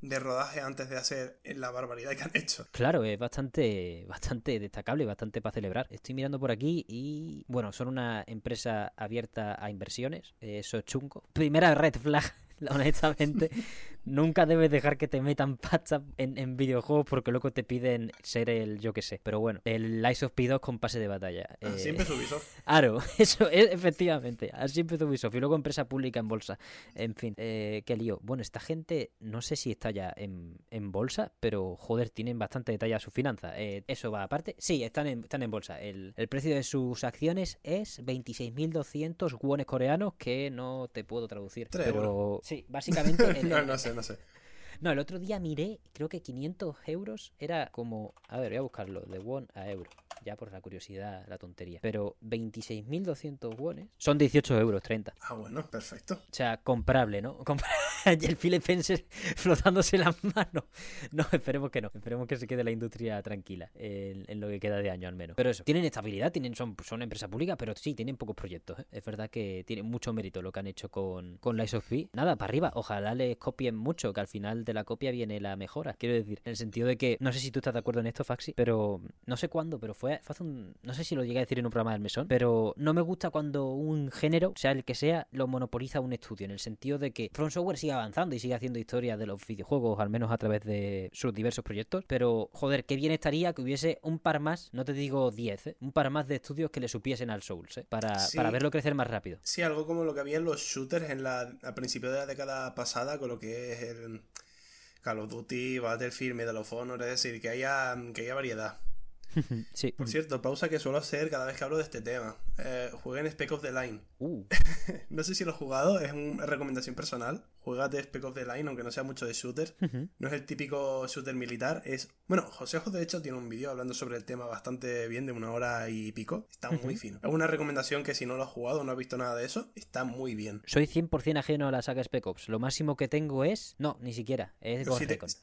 de, rodaje antes de hacer la barbaridad que han hecho. Claro, es bastante, bastante destacable, bastante para celebrar. Estoy mirando por aquí y, bueno, son una empresa abierta a inversiones, eso es chungo. Primera red flag [LAUGHS] honestamente. Nunca debes dejar que te metan [LAUGHS] pasta en, videojuegos porque luego te piden ser el, yo que sé. Pero bueno, el Lies of P2 con pase de batalla. Así eh, empezó Ubisoft. [LAUGHS] Claro, [LAUGHS] eso es, efectivamente. Así empezó Ubisoft. Y luego empresa pública en bolsa. En fin, eh, qué lío. Bueno, esta gente no sé si está ya en, bolsa, pero joder, tienen bastante detalle a su finanza. Eh, eso va aparte. Sí, están en, están en bolsa. El, precio de sus acciones es 26.200 wones coreanos que no te puedo traducir. Pero sí, básicamente... no, no sé, no el otro día miré, creo que 500 euros era como. A ver, voy a buscarlo, de won a euro. Ya por la curiosidad, la tontería. Pero 26.200 wones son 18 euros 30. Ah, bueno, perfecto. O sea, comprable, ¿no? [LAUGHS] y el Philip flotándose las manos. No, esperemos que no. Esperemos que se quede la industria tranquila en, lo que queda de año al menos. Pero eso, tienen estabilidad, tienen, son, son empresa pública, pero sí, tienen pocos proyectos. ¿eh? Es verdad que tienen mucho mérito lo que han hecho con, con la of Nada, para arriba. Ojalá les copien mucho, que al final de la copia viene la mejora. Quiero decir, en el sentido de que, no sé si tú estás de acuerdo en esto, Faxi, pero no sé cuándo, pero fue, hace un. No sé si lo llegué a decir en un programa del mesón, pero no me gusta cuando un género, sea el que sea, lo monopoliza un estudio. En el sentido de que From Software sigue avanzando y sigue haciendo historia de los videojuegos, al menos a través de sus diversos proyectos. Pero, joder, qué bien estaría que hubiese un par más, no te digo 10, ¿eh? un par más de estudios que le supiesen al Souls, ¿eh? para, para verlo crecer más rápido. Sí, algo como lo que había en los shooters en la, al principio de la década pasada, con lo que es el Call of Duty, Battlefield, Medal of Honor, es decir, que haya, que haya variedad. [LAUGHS] sí. Por cierto, pausa que suelo hacer cada vez que hablo de este tema. Eh, jugué en Spec of the Line. Uh. [LAUGHS] no sé si lo he jugado, es una recomendación personal. Juegate Spec of the Line, aunque no sea mucho de shooter. No es el típico shooter militar. Es. Bueno, José de hecho, tiene un vídeo hablando sobre el tema bastante bien, de una hora y pico. Está muy fino. Es una recomendación que si no lo has jugado no has visto nada de eso, está muy bien. Soy 100% ajeno a la saga Spec Ops. Lo máximo que tengo es. No, ni siquiera. Es Ghost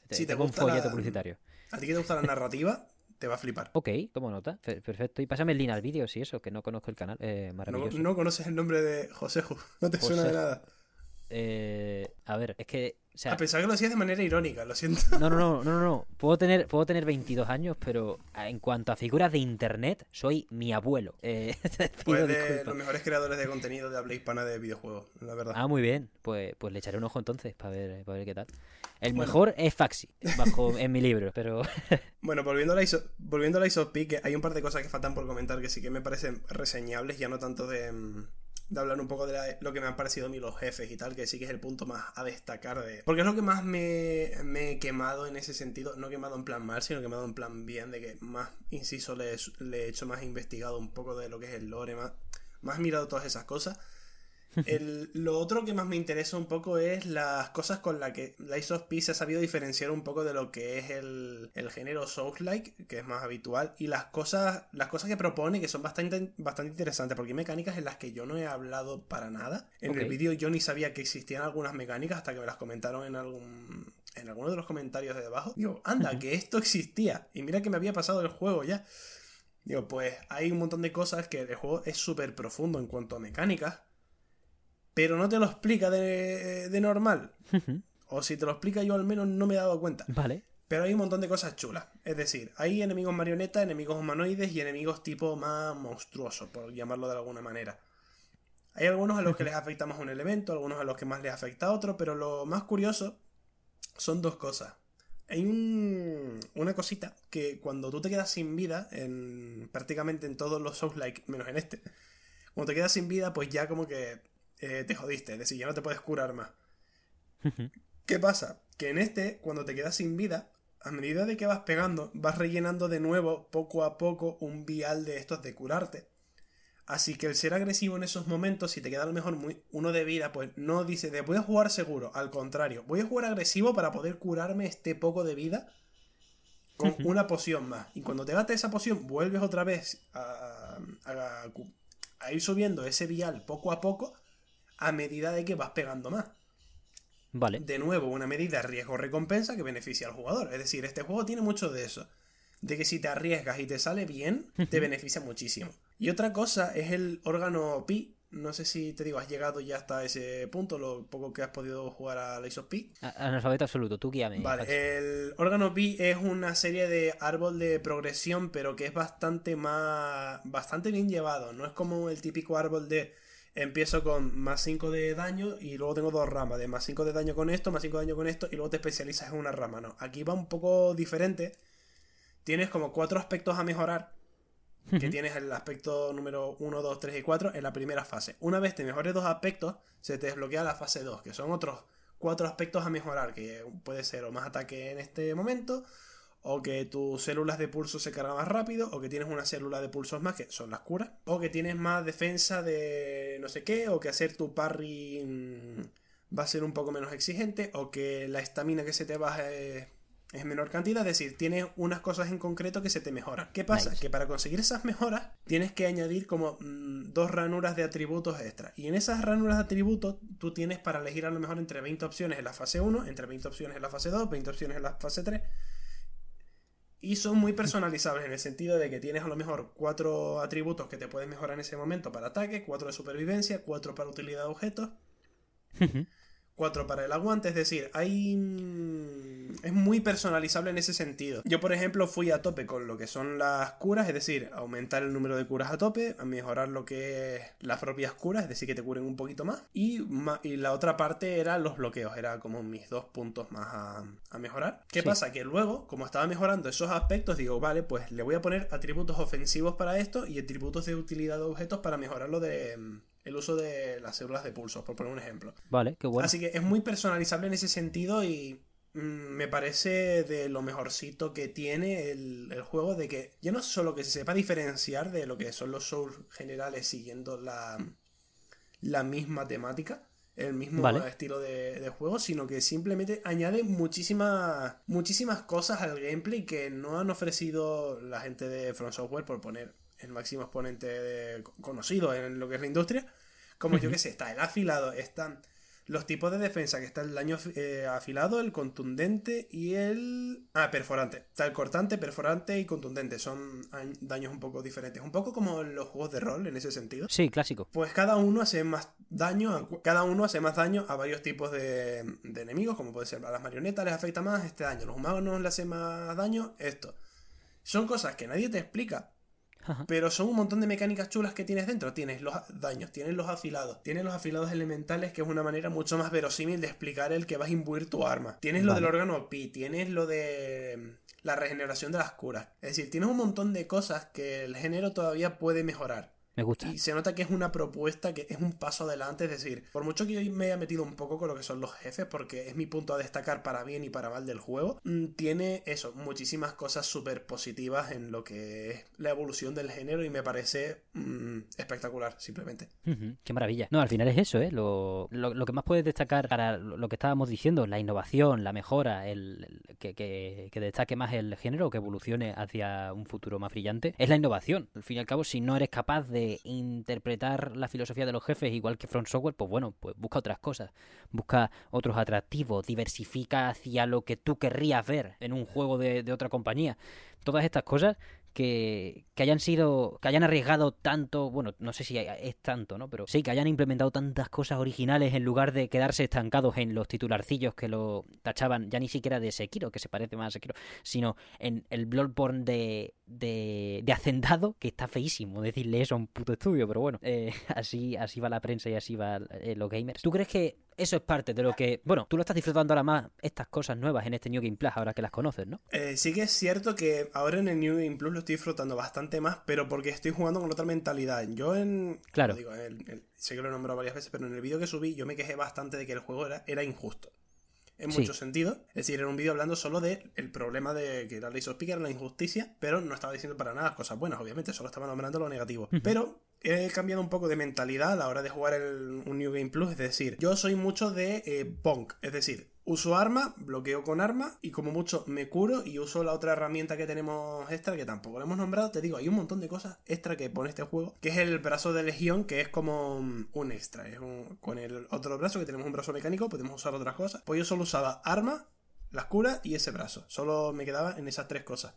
si te, un folleto publicitario. ¿A ti que te gusta la narrativa? Te va a flipar. Ok, tomo nota. Perfecto. Y pásame el link al vídeo, si eso, que no conozco el canal. Eh, maravilloso. No, conoces el nombre de Joseju. [LAUGHS] No te suena de nada. Eh, a ver, es que. O a pesar que lo hacías de manera irónica, lo siento. [LAUGHS] No, no, no, no, no. Puedo tener, puedo tener 22 años, pero en cuanto a figuras de internet, soy mi abuelo. [LAUGHS] Eh, pues de los mejores creadores de contenido de habla hispana de videojuegos, la verdad. Ah, muy bien. Pues, pues le echaré un ojo entonces para ver, para ver qué tal. El mejor es Faxi, bajo en mi libro, pero... [LAUGHS] bueno, volviendo a la ISO, volviendo a la que hay un par de cosas que faltan por comentar que sí que me parecen reseñables, ya no tanto de, mm, de hablar un poco de lo que me han parecido a mí los jefes y tal, que sí que es el punto más a destacar de... Porque es lo que más me, he quemado en ese sentido, no quemado en plan mal, sino quemado en plan bien, de que más, inciso, le, le he hecho más investigado un poco de lo que es el lore, más, más mirado todas esas cosas. Lo otro que más me interesa un poco es las cosas con las que Lies of P se ha sabido diferenciar un poco de lo que es el, género Souls-like, que es más habitual, y las cosas, las cosas que propone que son bastante, bastante interesantes, porque hay mecánicas en las que yo no he hablado para nada. En el vídeo yo ni sabía que existían algunas mecánicas hasta que me las comentaron en algún en alguno de los comentarios de debajo. Digo, anda, que esto existía. Y mira que me había pasado el juego ya. Digo, pues hay un montón de cosas que el juego es súper profundo en cuanto a mecánicas pero no te lo explica de, normal. o si te lo explica yo al menos no me he dado cuenta. Vale. Pero hay un montón de cosas chulas. Es decir, hay enemigos marionetas, enemigos humanoides y enemigos tipo más monstruosos, por llamarlo de alguna manera. Hay algunos a los que les afecta más un elemento, algunos a los que más les afecta otro, pero lo más curioso son dos cosas. Hay un, una cosita que cuando tú te quedas sin vida, en prácticamente en todos los Souls-like, menos en este, cuando te quedas sin vida, pues ya como que eh, te jodiste, es decir, ya no te puedes curar más. ¿Qué pasa? Que en este, cuando te quedas sin vida, a medida de que vas pegando, vas rellenando de nuevo, poco a poco, un vial de estos de curarte. Así que el ser agresivo en esos momentos, si te queda a lo mejor muy, uno de vida, pues no dice de voy a jugar seguro, al contrario, voy a jugar agresivo para poder curarme este poco de vida con una poción más. Y cuando te gastes esa poción, vuelves otra vez a, a ir subiendo ese vial poco a poco a medida de que vas pegando más. Vale. De nuevo, una medida riesgo-recompensa que beneficia al jugador. Es decir, este juego tiene mucho de eso. De que si te arriesgas y te sale bien, te beneficia muchísimo. Y otra cosa es el órgano Pi. No sé si te digo, has llegado ya hasta ese punto, lo poco que has podido jugar a la of Pi. Analfabeto absoluto, tú guíame. Vale, el órgano Pi es una serie de árbol de progresión, pero que es bastante más. bastante bien llevado. No es como el típico árbol de empiezo con más 5 de daño y luego tengo dos ramas de más 5 de daño con esto, más 5 de daño con esto y luego te especializas en una rama. No, aquí va un poco diferente. Tienes como cuatro aspectos a mejorar. Que tienes el aspecto número 1, 2, 3 y 4 en la primera fase. Una vez te mejores dos aspectos, se te desbloquea la fase 2, que son otros cuatro aspectos a mejorar, que puede ser o más ataque en este momento, o que tus células de pulso se cargan más rápido, o que tienes una célula de pulsos más, que son las curas, o que tienes más defensa de no sé qué, o que hacer tu parry va a ser un poco menos exigente, o que la estamina que se te baja es, menor cantidad, es decir, tienes unas cosas en concreto que se te mejoran. ¿Qué pasa? Que para conseguir esas mejoras tienes que añadir como mm, dos ranuras de atributos extra. Y en esas ranuras de atributos tú tienes para elegir a lo mejor entre 20 opciones en la fase 1, entre 20 opciones en la fase 2, 20 opciones en la fase 3 y son muy personalizables en el sentido de que tienes a lo mejor cuatro atributos que te puedes mejorar en ese momento para ataque, cuatro de supervivencia, cuatro para utilidad de objetos. 4 para el aguante, es decir, hay... Mm, es muy personalizable en ese sentido. Yo, por ejemplo, fui a tope con lo que son las curas, es decir, aumentar el número de curas a tope, a mejorar lo que es las propias curas, es decir, que te curen un poquito más. Y, y la otra parte era los bloqueos, era como mis dos puntos más a, mejorar. ¿Qué pasa? Que luego, como estaba mejorando esos aspectos, digo, vale, pues le voy a poner atributos ofensivos para esto y atributos de utilidad de objetos para mejorarlo de el uso de las células de pulsos, por poner un ejemplo. Vale, qué bueno. Así que es muy personalizable en ese sentido y mm, me parece de lo mejorcito que tiene el, juego, de que ya no solo que se sepa diferenciar de lo que son los Souls generales siguiendo la, la misma temática, el mismo estilo de, juego, sino que simplemente añade muchísimas, muchísimas cosas al gameplay que no han ofrecido la gente de Front Software por poner el máximo exponente conocido en lo que es la industria. Como yo que sé, está el afilado, están los tipos de defensa, que está el daño eh, afilado, el contundente y el... Ah, perforante. Está el cortante, perforante y contundente. Son daños un poco diferentes. Un poco como los juegos de rol en ese sentido. Sí, clásico. Pues cada uno hace más daño, cada uno hace más daño a varios tipos de, de enemigos, como puede ser a las marionetas les afecta más este daño, a los humanos les hace más daño esto. Son cosas que nadie te explica, pero son un montón de mecánicas chulas que tienes dentro. Tienes los daños, tienes los afilados, tienes los afilados elementales, que es una manera mucho más verosímil de explicar el que vas a imbuir tu arma. Tienes lo del órgano pi, tienes lo de mm, la regeneración de las curas. Es decir, tienes un montón de cosas que el género todavía puede mejorar. Me gusta. Y se nota que es una propuesta que es un paso adelante, es decir, por mucho que yo me haya metido un poco con lo que son los jefes, porque es mi punto a destacar para bien y para mal del juego, mm, tiene eso, muchísimas cosas súper positivas en lo que es la evolución del género y me parece mm, espectacular, simplemente. Qué maravilla. No, al final es eso, ¿eh? Lo, que más puedes destacar para lo que estábamos diciendo, la innovación, la mejora, el, que, que, que destaque más el género, que evolucione hacia un futuro más brillante, es la innovación. Al fin y al cabo, si no eres capaz de interpretar la filosofía de los jefes igual que Front Software, pues bueno, pues busca otras cosas, busca otros atractivos, diversifica hacia lo que tú querrías ver en un juego de, de otra compañía. Todas estas cosas que, hayan sido, que hayan arriesgado tanto, bueno, no sé si es tanto, ¿no? Pero sí, que hayan implementado tantas cosas originales en lugar de quedarse estancados en los titularcillos que lo tachaban ya ni siquiera de Sekiro, que se parece más a Sekiro, sino en el Bloodborne de, de, de Hacendado, que está feísimo decirle eso a un puto estudio, pero bueno, eh, [LAUGHS] así, así va la prensa y así va eh, los gamers. ¿Tú crees que eso es parte de lo que. Bueno, tú lo estás disfrutando ahora más, estas cosas nuevas en este New Game Plus, ahora que las conoces, ¿no? Eh, sí que es cierto que ahora en el New Game Plus lo estoy disfrutando bastante más, pero porque estoy jugando con otra mentalidad. Yo en. Claro. Digo, sé que lo he nombrado varias veces, pero en el vídeo que subí yo me quejé bastante de que el juego era, era injusto. En muchos sentidos. Es decir, era un vídeo hablando solo del el problema de que la ley of era la injusticia, pero no estaba diciendo para nada cosas buenas, obviamente, solo estaba nombrando lo negativo. Pero he cambiado un poco de mentalidad a la hora de jugar el, un New Game Plus. Es decir, yo soy mucho de eh, punk. Es decir, uso arma, bloqueo con arma y como mucho me curo y uso la otra herramienta que tenemos extra que tampoco lo hemos nombrado. Te digo, hay un montón de cosas extra que pone este juego, que es el brazo de legión, que es como un extra. Es con el otro brazo, que tenemos un brazo mecánico, podemos usar otras cosas. Pues yo solo usaba arma, las curas y ese brazo. Solo me quedaba en esas tres cosas.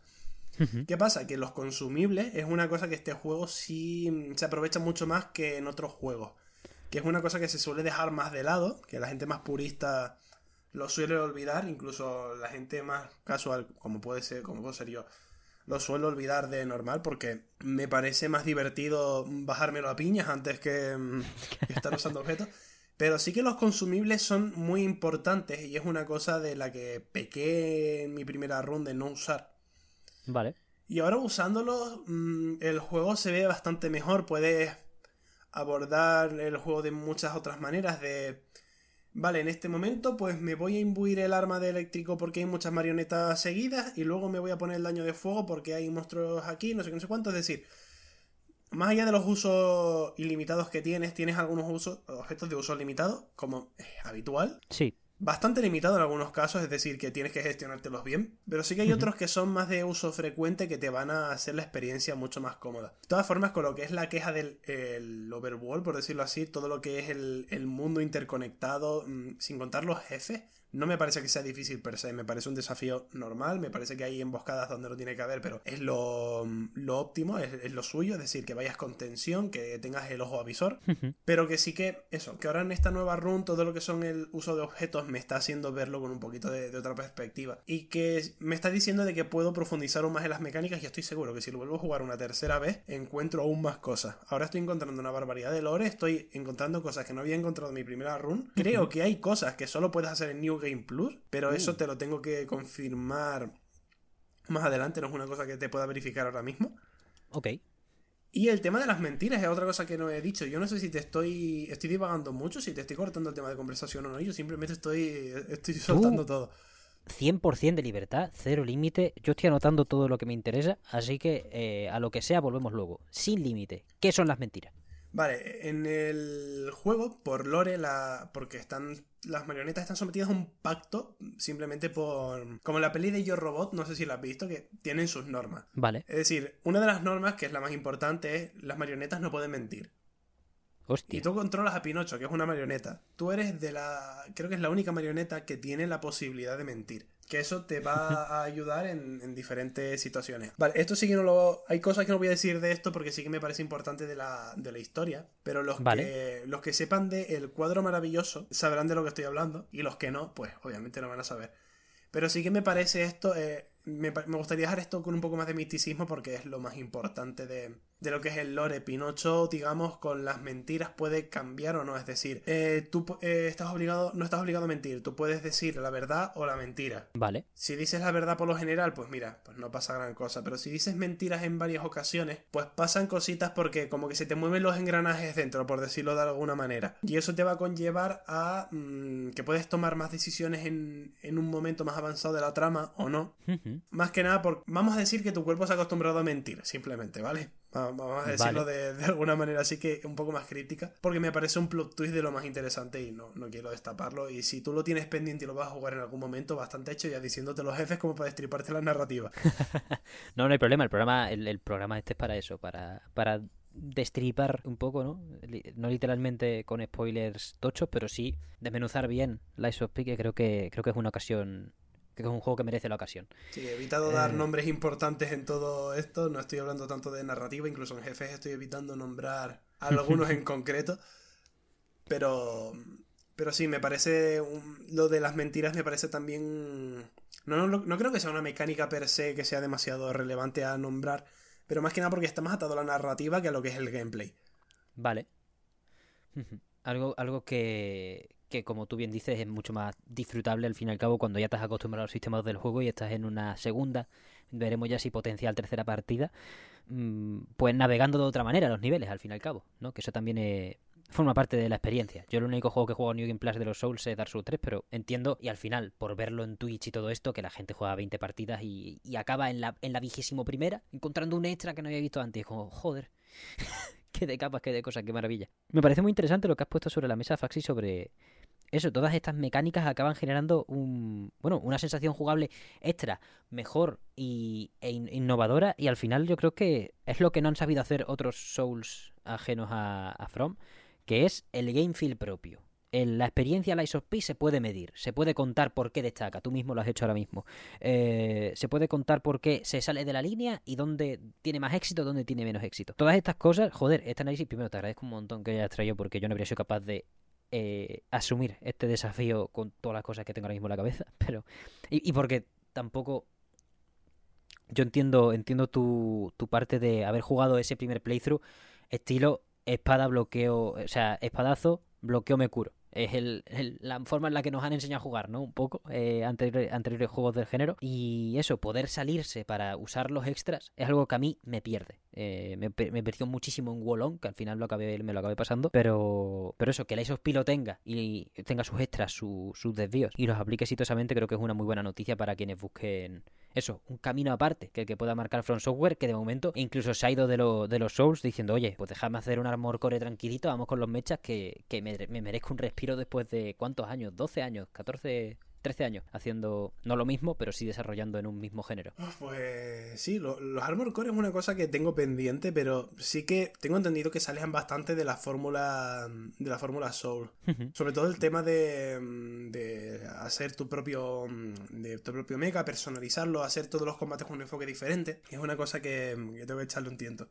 ¿Qué pasa? Que los consumibles es una cosa que este juego sí se aprovecha mucho más que en otros juegos. Que es una cosa que se suele dejar más de lado, que la gente más purista lo suele olvidar, incluso la gente más casual, como puede ser, como puedo ser yo, lo suelo olvidar de normal porque me parece más divertido bajármelo a piñas antes que, mm, que estar usando [LAUGHS] objetos. Pero sí que los consumibles son muy importantes y es una cosa de la que pequé en mi primera ronda de no usar. Vale. Y ahora usándolos, mm, el juego se ve bastante mejor. Puedes abordar el juego de muchas otras maneras. De, vale, en este momento pues me voy a imbuir el arma de eléctrico porque hay muchas marionetas seguidas y luego me voy a poner el daño de fuego porque hay monstruos aquí, no sé qué, no sé cuánto. Es decir, más allá de los usos ilimitados que tienes, tienes algunos usos, objetos de uso limitado, como es habitual. Sí. Bastante limitado en algunos casos, es decir, que tienes que gestionártelos bien. Pero sí que hay otros que son más de uso frecuente que te van a hacer la experiencia mucho más cómoda. De todas formas, con lo que es la queja del el overworld, por decirlo así, todo lo que es el, el mundo interconectado, mm, sin contar los jefes, no me parece que sea difícil per se, me parece un desafío normal, me parece que hay emboscadas donde no tiene que haber, pero es lo, lo óptimo, es, es, lo suyo, es decir, que vayas con tensión, que tengas el ojo avisor, pero que sí que eso, que ahora en esta nueva run todo lo que son el uso de objetos me está haciendo verlo con un poquito de, de otra perspectiva y que me está diciendo de que puedo profundizar aún más en las mecánicas y estoy seguro que si lo vuelvo a jugar una tercera vez encuentro aún más cosas. Ahora estoy encontrando una barbaridad de lore, estoy encontrando cosas que no había encontrado en mi primera run. Creo que hay cosas que solo puedes hacer en New Game Plus, pero eso te lo tengo que confirmar más adelante, no es una cosa que te pueda verificar ahora mismo. Ok. Y el tema de las mentiras es otra cosa que no he dicho. Yo no sé si te estoy. Estoy divagando mucho, si te estoy cortando el tema de conversación o no. Yo simplemente estoy. Estoy soltando todo. 100% de libertad, cero límite. Yo estoy anotando todo lo que me interesa, así que eh, a lo que sea volvemos luego. Sin límite. ¿Qué son las mentiras? Vale, en el juego, por lore, la, porque están las marionetas están sometidas a un pacto simplemente por... Como la peli de Yo Robot, no sé si la has visto, que tienen sus normas. Vale. Es decir, una de las normas, que es la más importante, es las marionetas no pueden mentir. Hostia. Y tú controlas a Pinocho, que es una marioneta. Tú eres de la... Creo que es la única marioneta que tiene la posibilidad de mentir que eso te va [LAUGHS] a ayudar en, en, diferentes situaciones. Vale, esto sí que no lo... Hay cosas que no voy a decir de esto porque sí que me parece importante de la, de la historia, pero los, Vale. que, los que sepan del el cuadro maravilloso sabrán de lo que estoy hablando y los que no, pues obviamente no van a saber. Pero sí que me parece esto... Eh, me, me, gustaría dejar esto con un poco más de misticismo porque es lo más importante de, de lo que es el lore. Pinocho, digamos, con las mentiras puede cambiar o no. Es decir, eh, tú eh, estás obligado, no estás obligado a mentir. Tú puedes decir la verdad o la mentira. Vale. Si dices la verdad por lo general, pues mira, pues no pasa gran cosa. Pero si dices mentiras en varias ocasiones, pues pasan cositas porque como que se te mueven los engranajes dentro, por decirlo de alguna manera. Y eso te va a conllevar a mmm, que puedes tomar más decisiones en, en, un momento más avanzado de la trama o no. Uh -huh. Más que nada, por, vamos a decir que tu cuerpo se ha acostumbrado a mentir, simplemente, ¿vale? Vamos a decirlo vale. de, de, alguna manera así que un poco más crítica. Porque me parece un plot twist de lo más interesante y no, no, quiero destaparlo. Y si tú lo tienes pendiente y lo vas a jugar en algún momento, bastante hecho ya diciéndote los jefes como para destriparte la narrativa. [LAUGHS] no, no hay problema. El programa, el, el, programa este es para eso, para, para destripar un poco, ¿no? No literalmente con spoilers tochos, pero sí desmenuzar bien Lies of P, que creo que creo que es una ocasión que es un juego que merece la ocasión. Sí, he evitado eh... dar nombres importantes en todo esto, no estoy hablando tanto de narrativa, incluso en jefes estoy evitando nombrar [LAUGHS] algunos en concreto, pero pero sí, me parece un... lo de las mentiras me parece también no, no, no creo que sea una mecánica per se que sea demasiado relevante a nombrar, pero más que nada porque está más atado a la narrativa que a lo que es el gameplay. Vale. [LAUGHS] algo, algo que, que como tú bien dices es mucho más disfrutable al fin y al cabo cuando ya estás acostumbrado a los sistemas del juego y estás en una segunda, veremos ya si potencial tercera partida, mmm, pues navegando de otra manera los niveles al fin y al cabo, ¿no? Que eso también es, forma parte de la experiencia. Yo el único juego que juego New Game Plus de los Souls es Dark Souls 3, pero entiendo y al final, por verlo en Twitch y todo esto, que la gente juega 20 partidas y, y acaba en la, en la vigésimo primera encontrando un extra que no había visto antes. Como, joder. [LAUGHS] qué de capas, qué de cosas, qué maravilla. Me parece muy interesante lo que has puesto sobre la mesa, Faxi, sobre eso, todas estas mecánicas acaban generando un, bueno, una sensación jugable extra, mejor y, e innovadora. Y al final yo creo que es lo que no han sabido hacer otros Souls ajenos a, From, que es el game feel propio. La experiencia Lies of P se puede medir, se puede contar por qué destaca, tú mismo lo has hecho ahora mismo. Eh, se puede contar por qué se sale de la línea y dónde tiene más éxito, dónde tiene menos éxito. Todas estas cosas, joder, este análisis primero te agradezco un montón que hayas traído porque yo no habría sido capaz de eh, asumir este desafío con todas las cosas que tengo ahora mismo en la cabeza, [LAUGHS] pero y, y porque tampoco yo entiendo, entiendo tu, tu parte de haber jugado ese primer playthrough estilo espada, bloqueo, o sea, espadazo, bloqueo, me curo es el, la forma en la que nos han enseñado a jugar, ¿no? Un poco, eh, anteriores, juegos del género. Y eso, poder salirse para usar los extras es algo que a mí me pierde. Eh, me, me, perdió muchísimo en Wallon, que al final lo acabé, me lo acabé pasando. Pero, pero eso, que la ISOSP lo tenga y tenga sus extras, sus desvíos y los aplique exitosamente, creo que es una muy buena noticia para quienes busquen eso, un camino aparte que el que pueda marcar Front Software, que de momento incluso se ha ido de, de los Souls diciendo, oye, pues déjame hacer un Armor Core tranquilito, vamos con los mechas que, que me, me merezco un respiro después de cuántos años, 12 años, 14 13 años haciendo no lo mismo, pero sí desarrollando en un mismo género. Pues sí, los Armor Core es una cosa que tengo pendiente, pero sí que tengo entendido que salen bastante de la fórmula de la fórmula Soul. Sobre todo el tema de, de hacer tu propio de tu propio mecha, personalizarlo, hacer todos los combates con un enfoque diferente. Es una cosa que, tengo que echarle un tiento.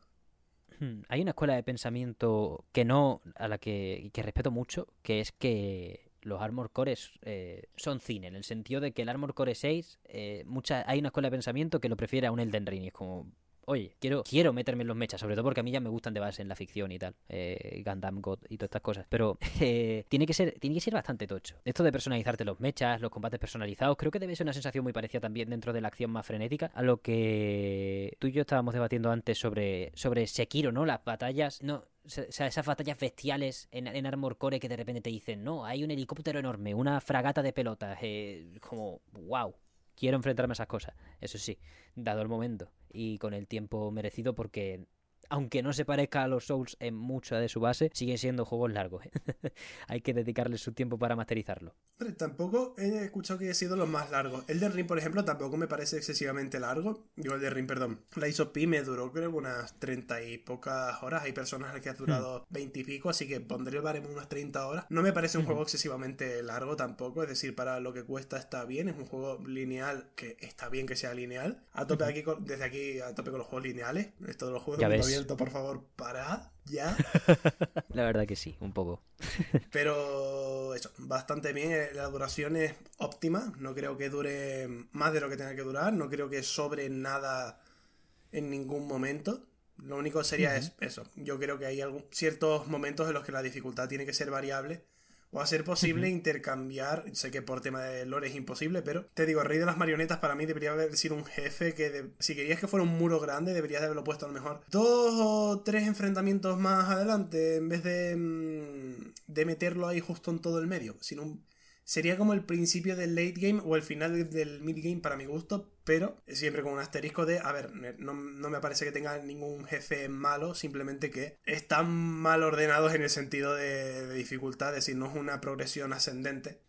Hay una escuela de pensamiento que no, a la que, que respeto mucho, que es que los Armor Cores eh, son cine, en el sentido de que el Armor Core 6, eh, mucha, hay una escuela de pensamiento que lo prefiere a un Elden Ring. Es como, oye, quiero, quiero meterme en los mechas, sobre todo porque a mí ya me gustan de base en la ficción y tal, eh, Gundam God y todas estas cosas. Pero [LAUGHS] eh, tiene, que ser, tiene que ser bastante tocho. Esto de personalizarte los mechas, los combates personalizados, creo que debe ser una sensación muy parecida también dentro de la acción más frenética a lo que tú y yo estábamos debatiendo antes sobre, sobre Sekiro, ¿no? Las batallas, no, o sea, esas batallas bestiales en, en, Armor Core que de repente te dicen, no, hay un helicóptero enorme, una fragata de pelotas, eh, como, wow, quiero enfrentarme a esas cosas. Eso sí, dado el momento y con el tiempo merecido porque aunque no se parezca a los Souls en mucha de su base, siguen siendo juegos largos. ¿eh? [LAUGHS] Hay que dedicarle su tiempo para masterizarlo. Pero tampoco he escuchado que haya sido los más largos. El de Ring, por ejemplo, tampoco me parece excesivamente largo. Digo, el de Ring, perdón. La ISOP me duró creo unas 30 y pocas horas. Hay personas que ha durado 20 hmm. y pico, así que pondré el baremo unas 30 horas. No me parece un juego excesivamente largo tampoco. Es decir, para lo que cuesta está bien. Es un juego lineal que está bien que sea lineal. A tope aquí desde aquí, a tope con los juegos lineales. Esto de los juegos ya por favor, parad ya. [LAUGHS] La verdad que sí, un poco. [LAUGHS] Pero eso, bastante bien. Eh, la duración es óptima. No creo que dure más de lo que tenga que durar. No creo que sobre nada en ningún momento. Lo único sería es eso. Yo creo que hay algún, ciertos momentos en los que la dificultad tiene que ser variable o a ser posible intercambiar. Sé que por tema de lore es imposible, pero te digo, el rey de las marionetas para mí debería haber sido un jefe que si querías que fuera un muro grande, deberías haberlo puesto a lo mejor dos o tres enfrentamientos más adelante en vez de, mm, de meterlo ahí justo en todo el medio. Sino un sería como el principio del late game o el final del mid game para mi gusto, pero siempre con un asterisco de, a ver, no, me parece que tenga ningún jefe malo, simplemente que están mal ordenados en el sentido de, de dificultad, es decir, no es una progresión ascendente,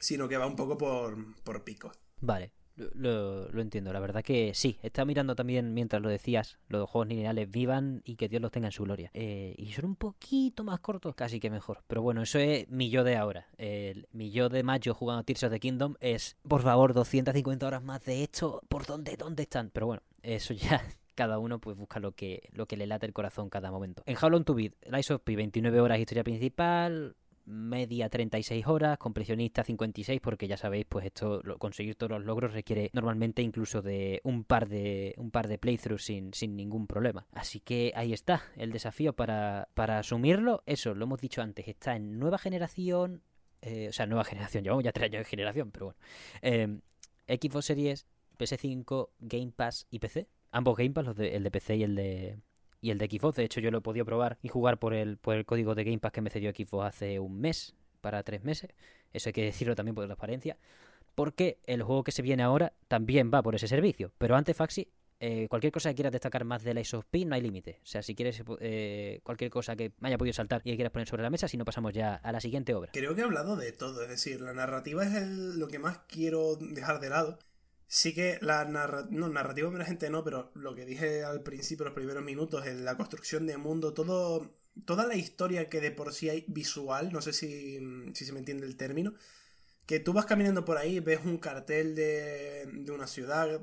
sino que va un poco por, por picos. Vale, lo, lo, entiendo, la verdad que sí. Estaba mirando también, mientras lo decías, los juegos lineales vivan y que Dios los tenga en su gloria. Eh, y son un poquito más cortos, casi que mejor. Pero bueno, eso es mi yo de ahora. El, mi yo de mayo jugando Tears of the Kingdom es, por favor, 250 horas más de esto. ¿Por dónde? ¿Dónde están? Pero bueno, eso ya [LAUGHS] cada uno pues busca lo que, lo que le late el corazón cada momento. En How Long to Beat, Lies of P, 29 horas historia principal, media 36 horas, compresionista 56, porque ya sabéis, pues esto, conseguir todos los logros requiere normalmente incluso de un par de, un par de playthroughs sin, sin ningún problema. Así que ahí está, el desafío para, para asumirlo, eso, lo hemos dicho antes, está en nueva generación, eh, o sea, nueva [LAUGHS] generación, llevamos ya tres años de generación, pero bueno. Eh, Xbox Series, PS5, Game Pass y PC. Ambos Game Pass, los de, el de PC y el de, y el de Xbox. De hecho, yo lo he podido probar y jugar por el, por el código de Game Pass que me cedió Xbox hace un mes, para tres meses. Eso hay que decirlo también por transparencia. Porque el juego que se viene ahora también va por ese servicio. Pero antes, Faxi, eh, cualquier cosa que quieras destacar más de la ISOP no hay límite. O sea, si quieres eh, cualquier cosa que me haya podido saltar y quieras poner sobre la mesa, si no pasamos ya a la siguiente obra. Creo que he hablado de todo, es decir, la narrativa es lo que más quiero dejar de lado. Sí que la no, narrativa emergente no, pero lo que dije al principio, los primeros minutos, en la construcción de mundo, todo, toda la historia que de por sí hay visual, no sé si, si se me entiende el término, que tú vas caminando por ahí, ves un cartel de, de una ciudad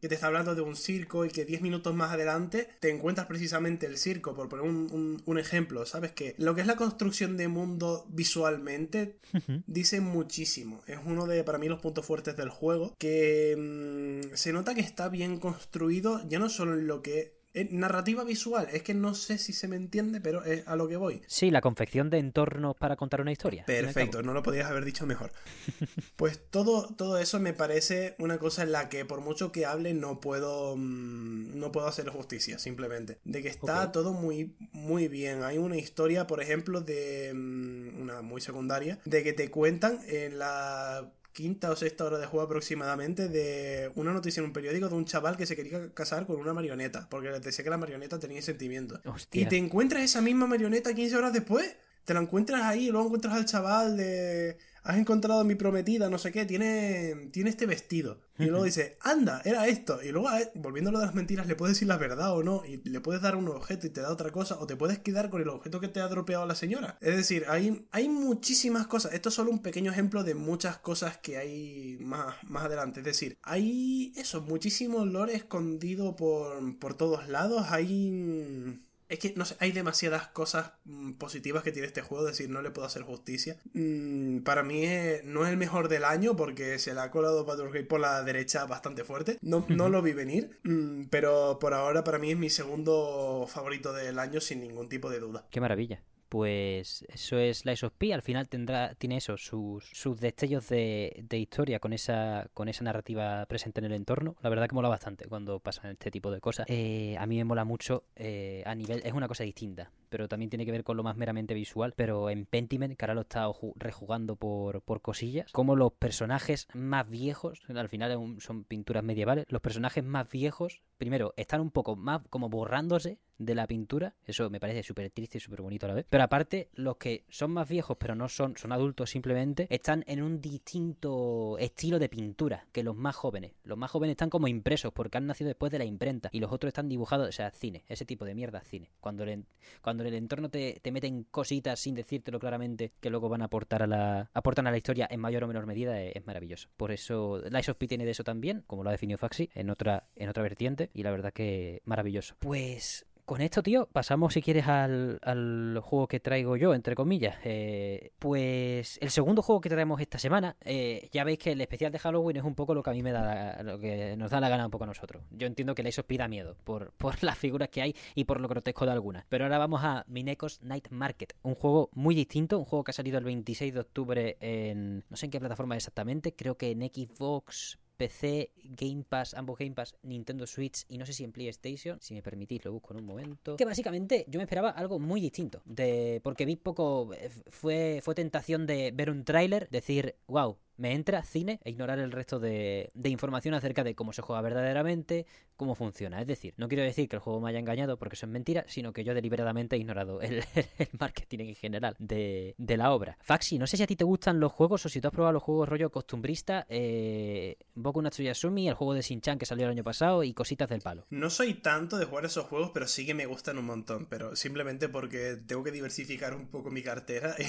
que te está hablando de un circo y que 10 minutos más adelante te encuentras precisamente el circo, por poner un, un, ejemplo, ¿sabes? Que lo que es la construcción de mundo visualmente dice muchísimo. Es uno de, para mí, los puntos fuertes del juego, que mm, se nota que está bien construido, ya no solo en lo que narrativa visual, es que no sé si se me entiende, pero es a lo que voy. Sí, la confección de entornos para contar una historia. Perfecto, no lo podías haber dicho mejor. [LAUGHS] pues todo, todo eso me parece una cosa en la que por mucho que hable no puedo mm, no puedo hacer justicia, simplemente. De que está todo muy, muy bien. Hay una historia, por ejemplo, de mm, una muy secundaria, de que te cuentan en la quinta o sexta hora de juego aproximadamente de una noticia en un periódico de un chaval que se quería casar con una marioneta, porque les decía que la marioneta tenía sentimientos. Y te encuentras esa misma marioneta 15 horas después. Te la encuentras ahí y luego encuentras al chaval de has encontrado a mi prometida, no sé qué, tiene, tiene este vestido. Y luego dice, anda, era esto. Y luego, eh, volviéndolo de las mentiras, le puedes decir la verdad o no. Y le puedes dar un objeto y te da otra cosa. O te puedes quedar con el objeto que te ha dropeado la señora. Es decir, hay, hay muchísimas cosas. Esto es solo un pequeño ejemplo de muchas cosas que hay más, más adelante. Es decir, hay eso, muchísimo lore escondido por, por todos lados. Hay es que, no sé, hay demasiadas cosas mm, positivas que tiene este juego, es decir, no le puedo hacer justicia. Mm, para mí no es el mejor del año porque se le ha colado Baldur's por la derecha bastante fuerte. No, no lo vi venir, mm, pero por ahora para mí es mi segundo favorito del año sin ningún tipo de duda. Qué maravilla pues eso es la of Al final tendrá, tiene eso, sus, sus destellos de, de, historia con esa, con esa narrativa presente en el entorno. La verdad que mola bastante cuando pasan este tipo de cosas. Eh, a mí me mola mucho eh, a nivel, es una cosa distinta pero también tiene que ver con lo más meramente visual. Pero en Pentiment, que ahora lo he estado rejugando por, por cosillas, como los personajes más viejos, al final son pinturas medievales, los personajes más viejos, primero, están un poco más como borrándose de la pintura, eso me parece súper triste y súper bonito a la vez. Pero aparte, los que son más viejos, pero no son, son adultos simplemente, están en un distinto estilo de pintura que los más jóvenes. Los más jóvenes están como impresos porque han nacido después de la imprenta y los otros están dibujados, o sea, cine, ese tipo de mierda, cine. Cuando, cuando cuando en el entorno te, te, meten cositas sin decírtelo claramente que luego van a aportar a la, aportan a la historia en mayor o menor medida, es, maravilloso. Por eso Lies of P tiene de eso también, como lo ha definido Faxi, en otra, en otra vertiente, y la verdad que maravilloso. Pues con esto, tío, pasamos si quieres al, juego que traigo yo, entre comillas. Eh, pues el segundo juego que traemos esta semana, eh, ya veis que el especial de Halloween es un poco lo que a mí me da, lo que nos da la gana un poco a nosotros. Yo entiendo que of pida miedo por, [LAUGHS] por las figuras que hay y por lo grotesco de algunas. Pero ahora vamos a Minecos Night Market, un juego muy distinto, un juego que ha salido el 26 de octubre en, no sé en qué plataforma exactamente, creo que en Xbox, PC, Game Pass, ambos Game Pass, Nintendo Switch y no sé si en PlayStation. Si me permitís, lo busco en un momento. Que básicamente yo me esperaba algo muy distinto. Porque vi poco. Eh, fue, fue tentación de ver un tráiler, decir, wow, me entra cine e ignorar el resto de, información acerca de cómo se juega verdaderamente, cómo funciona. Es decir, no quiero decir que el juego me haya engañado porque eso es mentira, sino que yo deliberadamente he ignorado el, [LAUGHS] marketing en general de, la obra. Faxi, no sé si a ti te gustan los juegos o si tú has probado los juegos rollo costumbrista, eh, Boku Natsuyasumi, el juego de Shin-Chan que salió el año pasado y cositas del palo. No soy tanto de jugar esos juegos, pero sí que me gustan un montón, pero simplemente porque tengo que diversificar un poco mi cartera. [LAUGHS]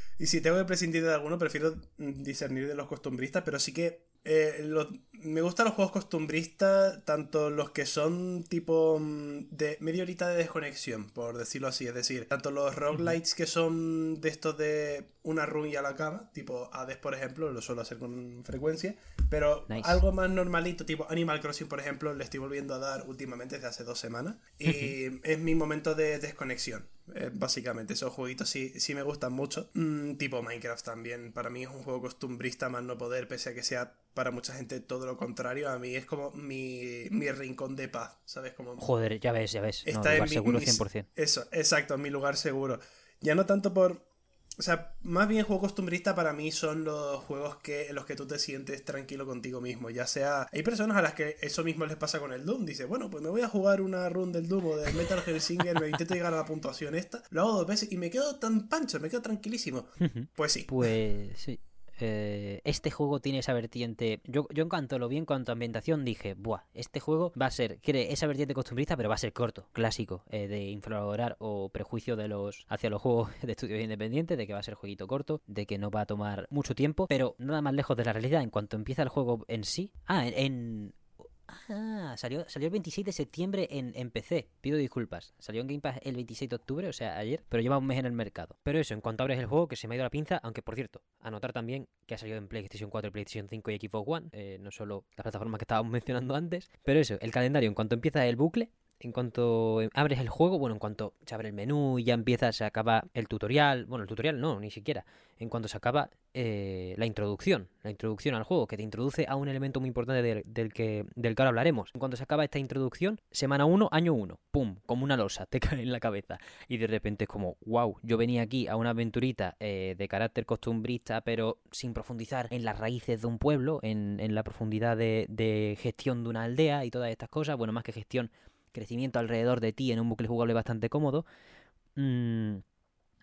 Y si tengo que prescindir de alguno, prefiero discernir de los costumbristas, pero sí que eh, me gustan los juegos costumbristas, tanto los que son tipo mm, de media horita de desconexión, por decirlo así. Es decir, tanto los roguelites que son de estos de una run y a la cama, tipo Hades, por ejemplo, lo suelo hacer con frecuencia. Pero algo más normalito, tipo Animal Crossing, por ejemplo, le estoy volviendo a dar últimamente desde hace dos semanas. Y es mi momento de desconexión. Eh, básicamente, esos jueguitos sí, sí me gustan mucho. Mm, tipo Minecraft también. Para mí es un juego costumbrista más no poder, pese a que sea para mucha gente todo lo contrario. A mí es como mi, rincón de paz, ¿sabes? Como, Joder, ya ves, ya ves. Está en mi, seguro 100%. eso, exacto, en mi lugar seguro. Ya no tanto por o sea, más bien juego costumbrista para mí son los juegos que, en los que tú te sientes tranquilo contigo mismo. Ya sea, hay personas a las que eso mismo les pasa con el Doom. Dice, bueno, pues me voy a jugar una run del Doom o del Metal Singer, me intento llegar a la puntuación esta, lo hago dos veces y me quedo tan pancho, me quedo tranquilísimo. [LAUGHS] Pues sí. Pues sí. Eh, este juego tiene esa vertiente. Yo, yo en cuanto lo vi en cuanto a ambientación dije, buah, este juego va a ser, esa vertiente costumbrista, pero va a ser corto, clásico, eh, de infravalorar o prejuicio de los hacia los juegos [LAUGHS] de estudios independientes, de que va a ser jueguito corto, de que no va a tomar mucho tiempo, pero nada más lejos de la realidad en cuanto empieza el juego en sí. Ah, en Ah, salió, salió el 26 de septiembre en, en, PC. Pido disculpas. Salió en Game Pass el 26 de octubre, o sea, ayer, pero lleva un mes en el mercado. Pero eso, en cuanto abres el juego, que se me ha ido la pinza, aunque por cierto, anotar también que ha salido en PlayStation 4, PlayStation 5 y Xbox One, eh, no solo las plataformas que estábamos [LAUGHS] mencionando antes. Pero eso, el calendario, en cuanto empieza el bucle, en cuanto abres el juego, bueno, en cuanto se abre el menú y ya empieza, se acaba el tutorial, bueno, el tutorial no, ni siquiera, en cuanto se acaba eh, la introducción, la introducción al juego, que te introduce a un elemento muy importante del, que, del que ahora hablaremos. En cuanto se acaba esta introducción, semana 1, año 1, pum, como una losa, [LAUGHS] te cae en la cabeza. Y de repente es como, wow, yo venía aquí a una aventurita eh, de carácter costumbrista, pero sin profundizar en las raíces de un pueblo, en, en la profundidad de gestión de una aldea y todas estas cosas, bueno, más que gestión crecimiento alrededor de ti en un bucle jugable bastante cómodo. Mm,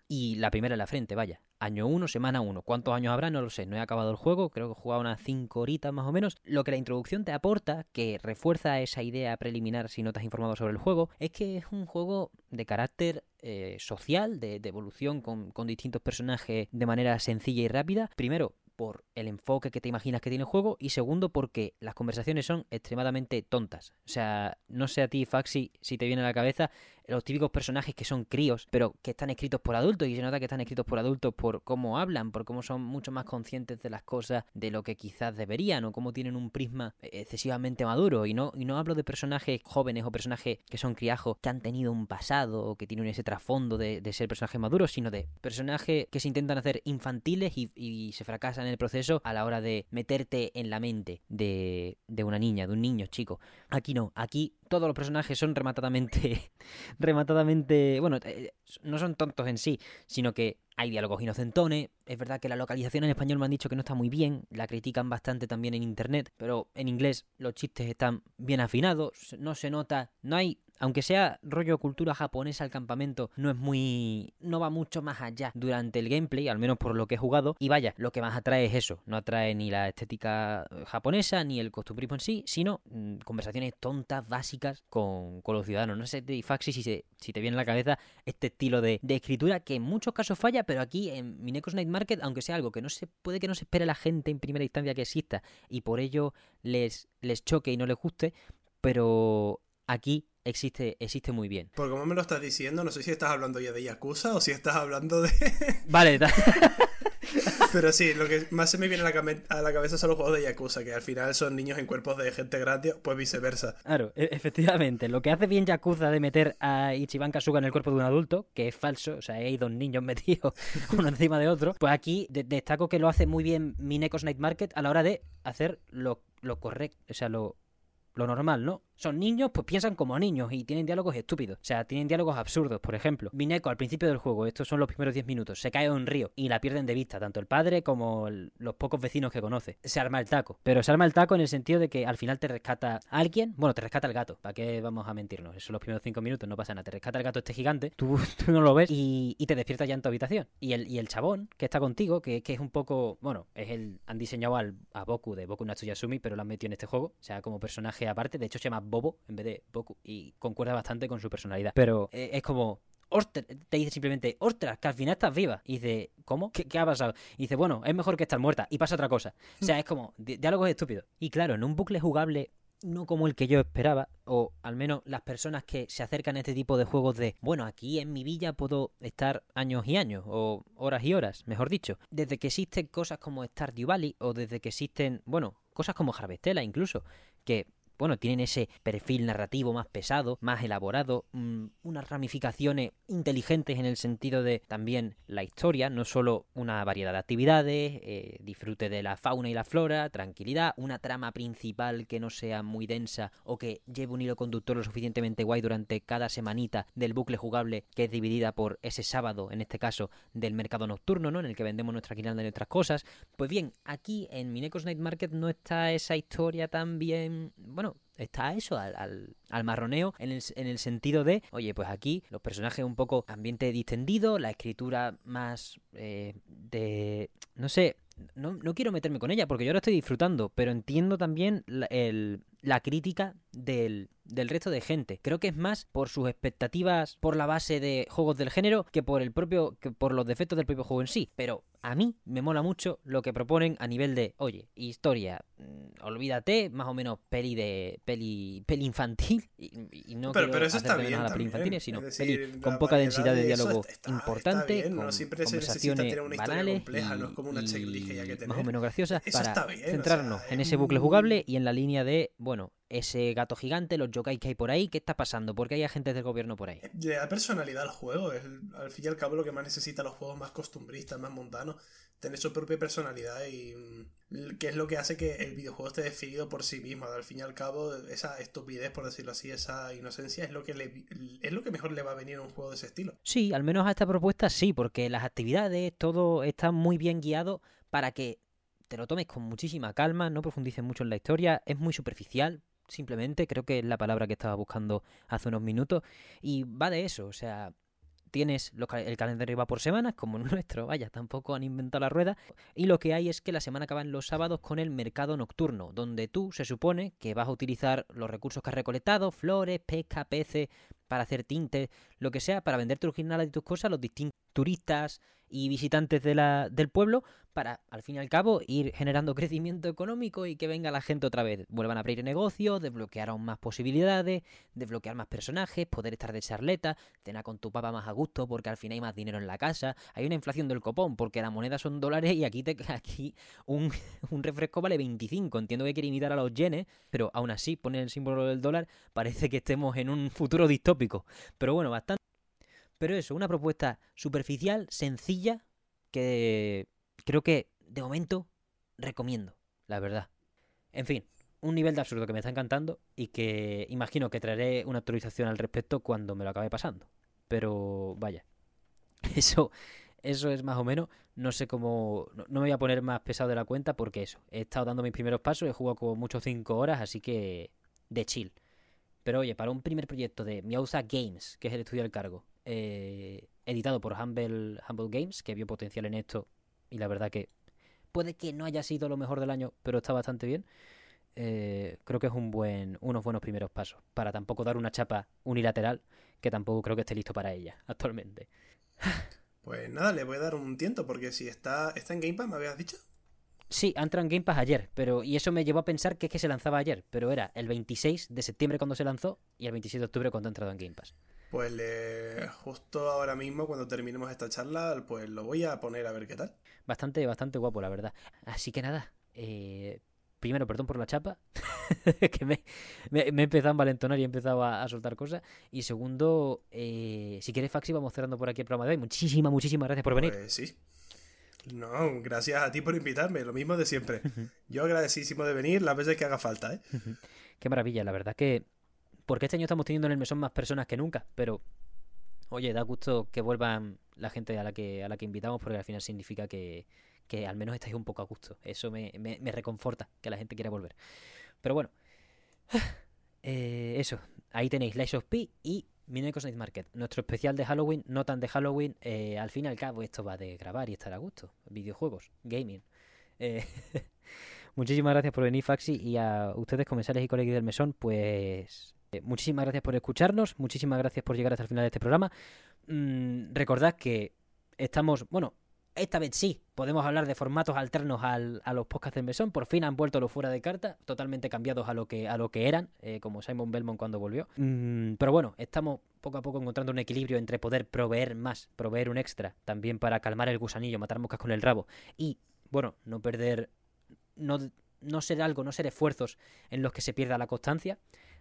y la primera en la frente, vaya. Año 1, semana 1. ¿Cuántos años habrá? No lo sé. No he acabado el juego. Creo que he jugado unas 5 horitas más o menos. Lo que la introducción te aporta, que refuerza esa idea preliminar si no te has informado sobre el juego, es que es un juego de carácter eh, social, de, de evolución con, con distintos personajes de manera sencilla y rápida. Primero, por el enfoque que te imaginas que tiene el juego y segundo porque las conversaciones son extremadamente tontas. O sea, no sé a ti, Faxi, si te viene a la cabeza los típicos personajes que son críos, pero que están escritos por adultos y se nota que están escritos por adultos por cómo hablan, por cómo son mucho más conscientes de las cosas de lo que quizás deberían o cómo tienen un prisma excesivamente maduro y no y no hablo de personajes jóvenes o personajes que son criajos que han tenido un pasado o que tienen ese trasfondo de, de ser personajes maduros, sino de personajes que se intentan hacer infantiles y, y, se fracasan en el proceso a la hora de meterte en la mente de, de una niña, de un niño chico. Aquí no, aquí todos los personajes son rematadamente. [LAUGHS] rematadamente. Bueno, eh, no son tontos en sí, sino que hay diálogos inocentones. Es verdad que la localización en español me han dicho que no está muy bien, la critican bastante también en internet, pero en inglés los chistes están bien afinados, no se nota, no hay aunque sea rollo cultura japonesa al campamento, no es muy. no va mucho más allá durante el gameplay, al menos por lo que he jugado. Y vaya, lo que más atrae es eso. No atrae ni la estética japonesa, ni el costumbrismo en sí, sino mmm, conversaciones tontas, básicas con, los ciudadanos. No sé, Faxi, si, se, si te viene a la cabeza este estilo de, de, escritura que en muchos casos falla, pero aquí en Mineco's Night Market, aunque sea algo que no se puede que no se espere la gente en primera instancia que exista y por ello les, les choque y no les guste, pero aquí existe, existe muy bien. Por como me lo estás diciendo, no sé si estás hablando ya de Yakuza o si estás hablando de. [LAUGHS] Vale, [LAUGHS] pero sí, lo que más se me viene a la, a la, cabeza son los juegos de Yakuza, que al final son niños en cuerpos de gente grande, pues viceversa. Claro, e efectivamente. Lo que hace bien Yakuza de meter a Ichiban Kasuga en el cuerpo de un adulto, que es falso, o sea, hay dos niños [LAUGHS] metidos uno encima de otro, pues aquí de destaco que lo hace muy bien Mineco's Night Market a la hora de hacer lo, lo correcto, o sea, lo, lo normal, ¿no? Son niños, pues piensan como niños y tienen diálogos estúpidos. O sea, tienen diálogos absurdos. Por ejemplo, Mineko al principio del juego, estos son los primeros 10 minutos, se cae en un río y la pierden de vista, tanto el padre como los pocos vecinos que conoce. Se arma el taco. Pero se arma el taco en el sentido de que al final te rescata alguien. Bueno, te rescata el gato. ¿Para qué vamos a mentirnos? Esos son los primeros 5 minutos, no pasa nada. Te rescata el gato este gigante, tú, [LAUGHS] tú no lo ves y, y, te despierta ya en tu habitación. Y el, y el chabón que está contigo, que, que es un poco. Bueno, es el. Han diseñado al, a Boku de Boku Natsuyasumi, pero lo han metido en este juego. O sea, como personaje aparte. De hecho, se llama Bobo en vez de Boku y concuerda bastante con su personalidad. Pero eh, es como, ostras, te dice simplemente, ostras, que al final estás viva. Y dice, ¿cómo? ¿Qué, ¿Qué, ha pasado? Y dice, bueno, es mejor que estar muerta. Y pasa otra cosa. O sea, es como, di diálogos estúpidos. Y claro, en un bucle jugable no como el que yo esperaba, o al menos las personas que se acercan a este tipo de juegos de, bueno, aquí en mi villa puedo estar años y años, o horas y horas, mejor dicho. Desde que existen cosas como Stardew Valley, o desde que existen, bueno, cosas como Harvestella incluso, que bueno, tienen ese perfil narrativo más pesado, más elaborado, mmm, unas ramificaciones inteligentes en el sentido de también la historia, no solo una variedad de actividades, eh, disfrute de la fauna y la flora, tranquilidad, una trama principal que no sea muy densa o que lleve un hilo conductor lo suficientemente guay durante cada semanita del bucle jugable que es dividida por ese sábado, en este caso, del mercado nocturno, ¿no? En el que vendemos nuestra guirnalda y nuestras cosas. Pues bien, aquí en Minecos Night Market no está esa historia tan bien, bueno, está eso, al, marroneo, en el, en el, sentido de, oye, pues aquí los personajes un poco ambiente distendido, la escritura más eh, de, no sé, no, no quiero meterme con ella porque yo ahora estoy disfrutando, pero entiendo también la, el, la crítica del, del resto de gente. Creo que es más por sus expectativas por la base de juegos del género que por el propio que por los defectos del propio juego en sí. Pero a mí me mola mucho lo que proponen a nivel de, oye, historia, mm, olvídate, más o menos peli de peli peli infantil y, y no pero, pero eso está bien nada peli infantil, sino decir, peli con poca densidad de diálogo está- importante, está no siempre se necesita conversaciones tener una historia banales compleja, no es y- como una y que hay que más tener. o menos graciosas para está bien, o centrarnos sea, en es ese bucle jugable y en la línea de, bueno, ese gato gigante, los yokai que hay por ahí, ¿qué está pasando? ¿Por qué hay agentes del gobierno por ahí? Le da personalidad al juego. Es, al fin y al cabo lo que más necesitan los juegos más costumbristas, más mundanos. Tener su propia personalidad y mm, que es lo que hace que el videojuego esté definido por sí mismo. Al fin y al cabo, esa estupidez, por decirlo así, esa inocencia es lo que le, es lo que mejor le va a venir a un juego de ese estilo. Sí, al menos a esta propuesta sí, porque las actividades, todo está muy bien guiado para que te lo tomes con muchísima calma, no profundices mucho en la historia, es muy superficial, simplemente, creo que es la palabra que estaba buscando hace unos minutos, y va de eso, o sea, tienes los el calendario va por semanas, como [LAUGHS] nuestro, vaya, tampoco han inventado la rueda, y lo que hay es que la semana acaban los sábados con el mercado nocturno, donde tú se supone que vas a utilizar los recursos que has recolectado, flores, pesca, peces, para hacer tintes, lo que sea, para vender tus guirnaldas y tus cosas a los distintos turistas y visitantes de la, del pueblo, para al fin y al cabo ir generando [LAUGHS] crecimiento económico y que venga la gente otra vez. Vuelvan a abrir negocios, desbloquear aún más posibilidades, desbloquear más personajes, poder estar de charleta, cenar con tu papá más a gusto porque al fin hay más dinero en la casa. Hay una inflación del copón porque las monedas son dólares y aquí, te, [LAUGHS] aquí un, [LAUGHS] un refresco vale 25. Entiendo que quiere imitar a los yenes, pero aún así pone el símbolo del dólar, parece que estemos en un futuro distópico. Pero bueno, bastante. Pero eso, una propuesta superficial, sencilla, que creo que de momento recomiendo, la verdad. En fin, un nivel de absurdo que me está encantando y que imagino que traeré una actualización al respecto cuando me lo acabe pasando. Pero vaya, [LAUGHS] eso, eso es más o menos. No sé cómo. No, me voy a poner más pesado de la cuenta porque eso. He estado dando mis primeros pasos, he jugado como mucho 5 horas, así que. de chill. Pero oye, para un primer proyecto de Miauza Games, que es el estudio al cargo, eh, editado por Humble, Humble Games, que vio potencial en esto y la verdad que puede que no haya sido lo mejor del año, pero está bastante bien. Eh, creo que es un buen, unos buenos primeros pasos para tampoco dar una chapa unilateral que tampoco creo que esté listo para ella [LAUGHS] actualmente. Pues nada, le voy a dar un tiento porque si está, está en Game Pass, me habías dicho. Sí, ha entrado en Game Pass ayer, pero y eso me llevó a pensar que es que se lanzaba ayer, pero era el 26 de septiembre cuando se lanzó y el 26 de octubre cuando ha entrado en Game Pass. Pues le, justo ahora mismo, cuando terminemos esta charla, pues lo voy a poner a ver qué tal. Bastante, bastante guapo, la verdad. Así que nada, eh, primero, perdón por la chapa, [LAUGHS] que me, me- me he empezado a envalentonar y he empezado a, a soltar cosas. Y segundo, eh, si quieres, Faxi, vamos cerrando por aquí el programa de hoy. Muchísimas, muchísimas gracias por venir. Pues sí. No, gracias a ti por invitarme, lo mismo de siempre. Yo agradecidísimo de venir las veces que haga falta, ¿eh? Qué maravilla, la verdad que... Porque este año estamos teniendo en el mesón más personas que nunca, pero... Oye, da gusto que vuelvan la gente a la que, a la que invitamos porque al final significa que, que al menos estáis un poco a gusto. Eso me, me, reconforta, que la gente quiera volver. Pero bueno, [SIGHS] eh, eso. Ahí tenéis Lies of P y Minecos Night Market. Nuestro especial de Halloween, no tan de Halloween. eh, al fin y al cabo, esto va de grabar y estar a gusto. Videojuegos, gaming. Eh, [LAUGHS] muchísimas gracias por venir, Faxi. Y a ustedes, comensales y colegas del mesón, pues. Eh, muchísimas gracias por escucharnos. Muchísimas gracias por llegar hasta el final de este programa. Mm, recordad que estamos. Bueno, esta vez sí, podemos hablar de formatos alternos al- a los podcasts del mesón. Por fin han vuelto los fuera de carta, totalmente cambiados a lo que, a lo que eran, eh, como Simon Belmont cuando volvió. Mm, pero bueno, estamos poco a poco encontrando un equilibrio entre poder proveer más, proveer un extra, también para calmar el gusanillo, matar moscas con el rabo. Y, bueno, no perder. No, no ser algo, no ser esfuerzos en los que se pierda la constancia.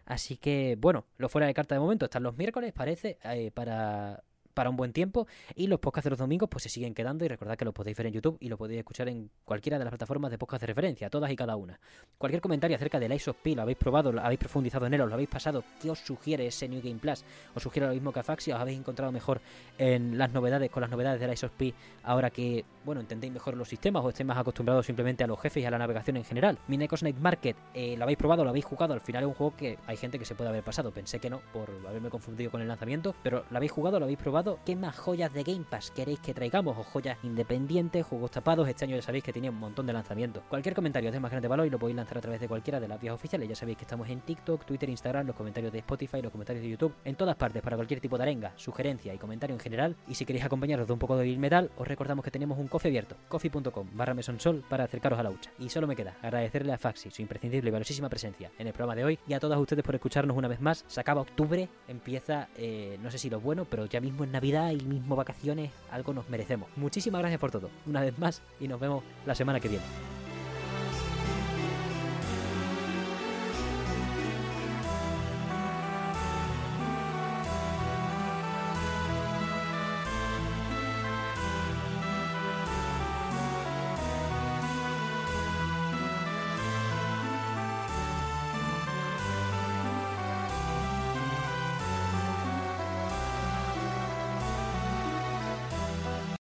Así que, bueno, los fuera de carta de momento. Están los miércoles, parece, eh, para, para un buen tiempo. Y los podcasts de los domingos, pues se siguen quedando. Y recordad que los podéis ver en YouTube y lo podéis escuchar en cualquiera de las plataformas de podcast de referencia, todas y cada una. Cualquier comentario acerca del Ice of P, lo habéis probado, lo habéis profundizado en él, os lo habéis pasado, ¿qué os sugiere ese New Game Plus? ¿Os sugiere lo mismo que a Faxi? ¿Os habéis encontrado mejor en las novedades, con las novedades del Ice of P, ahora que, bueno, entendéis mejor los sistemas o estéis más acostumbrados simplemente a los jefes y a la navegación en general? Minecos Night Market, eh, ¿lo habéis probado? ¿Lo habéis jugado? Al final es un juego que hay gente que se puede haber pasado. Pensé que no, por haberme confundido con el lanzamiento, pero ¿lo habéis jugado? ¿Lo habéis probado? Qué más joyas de Game Pass queréis que traigamos, o joyas independientes, juegos tapados. Este año ya sabéis que tiene un montón de lanzamientos. Cualquier comentario de más grande valor y lo podéis lanzar a través de cualquiera de las vías oficiales. Ya sabéis que estamos en TikTok, Twitter, Instagram, los comentarios de Spotify, los comentarios de YouTube, en todas partes para cualquier tipo de arenga, sugerencia y comentario en general. Y si queréis acompañaros de un poco de Bill Metal, os recordamos que tenemos un coffee abierto, coffee.com barra mesonsol para acercaros a la hucha. Y solo me queda agradecerle a Faxi su imprescindible y valiosísima presencia en el programa de hoy y a todas ustedes por escucharnos una vez más. Se acaba octubre, empieza, eh, no sé si lo bueno, pero ya mismo es Navidad y mismo vacaciones, algo nos merecemos. Muchísimas gracias por todo, una vez más, y nos vemos la semana que viene.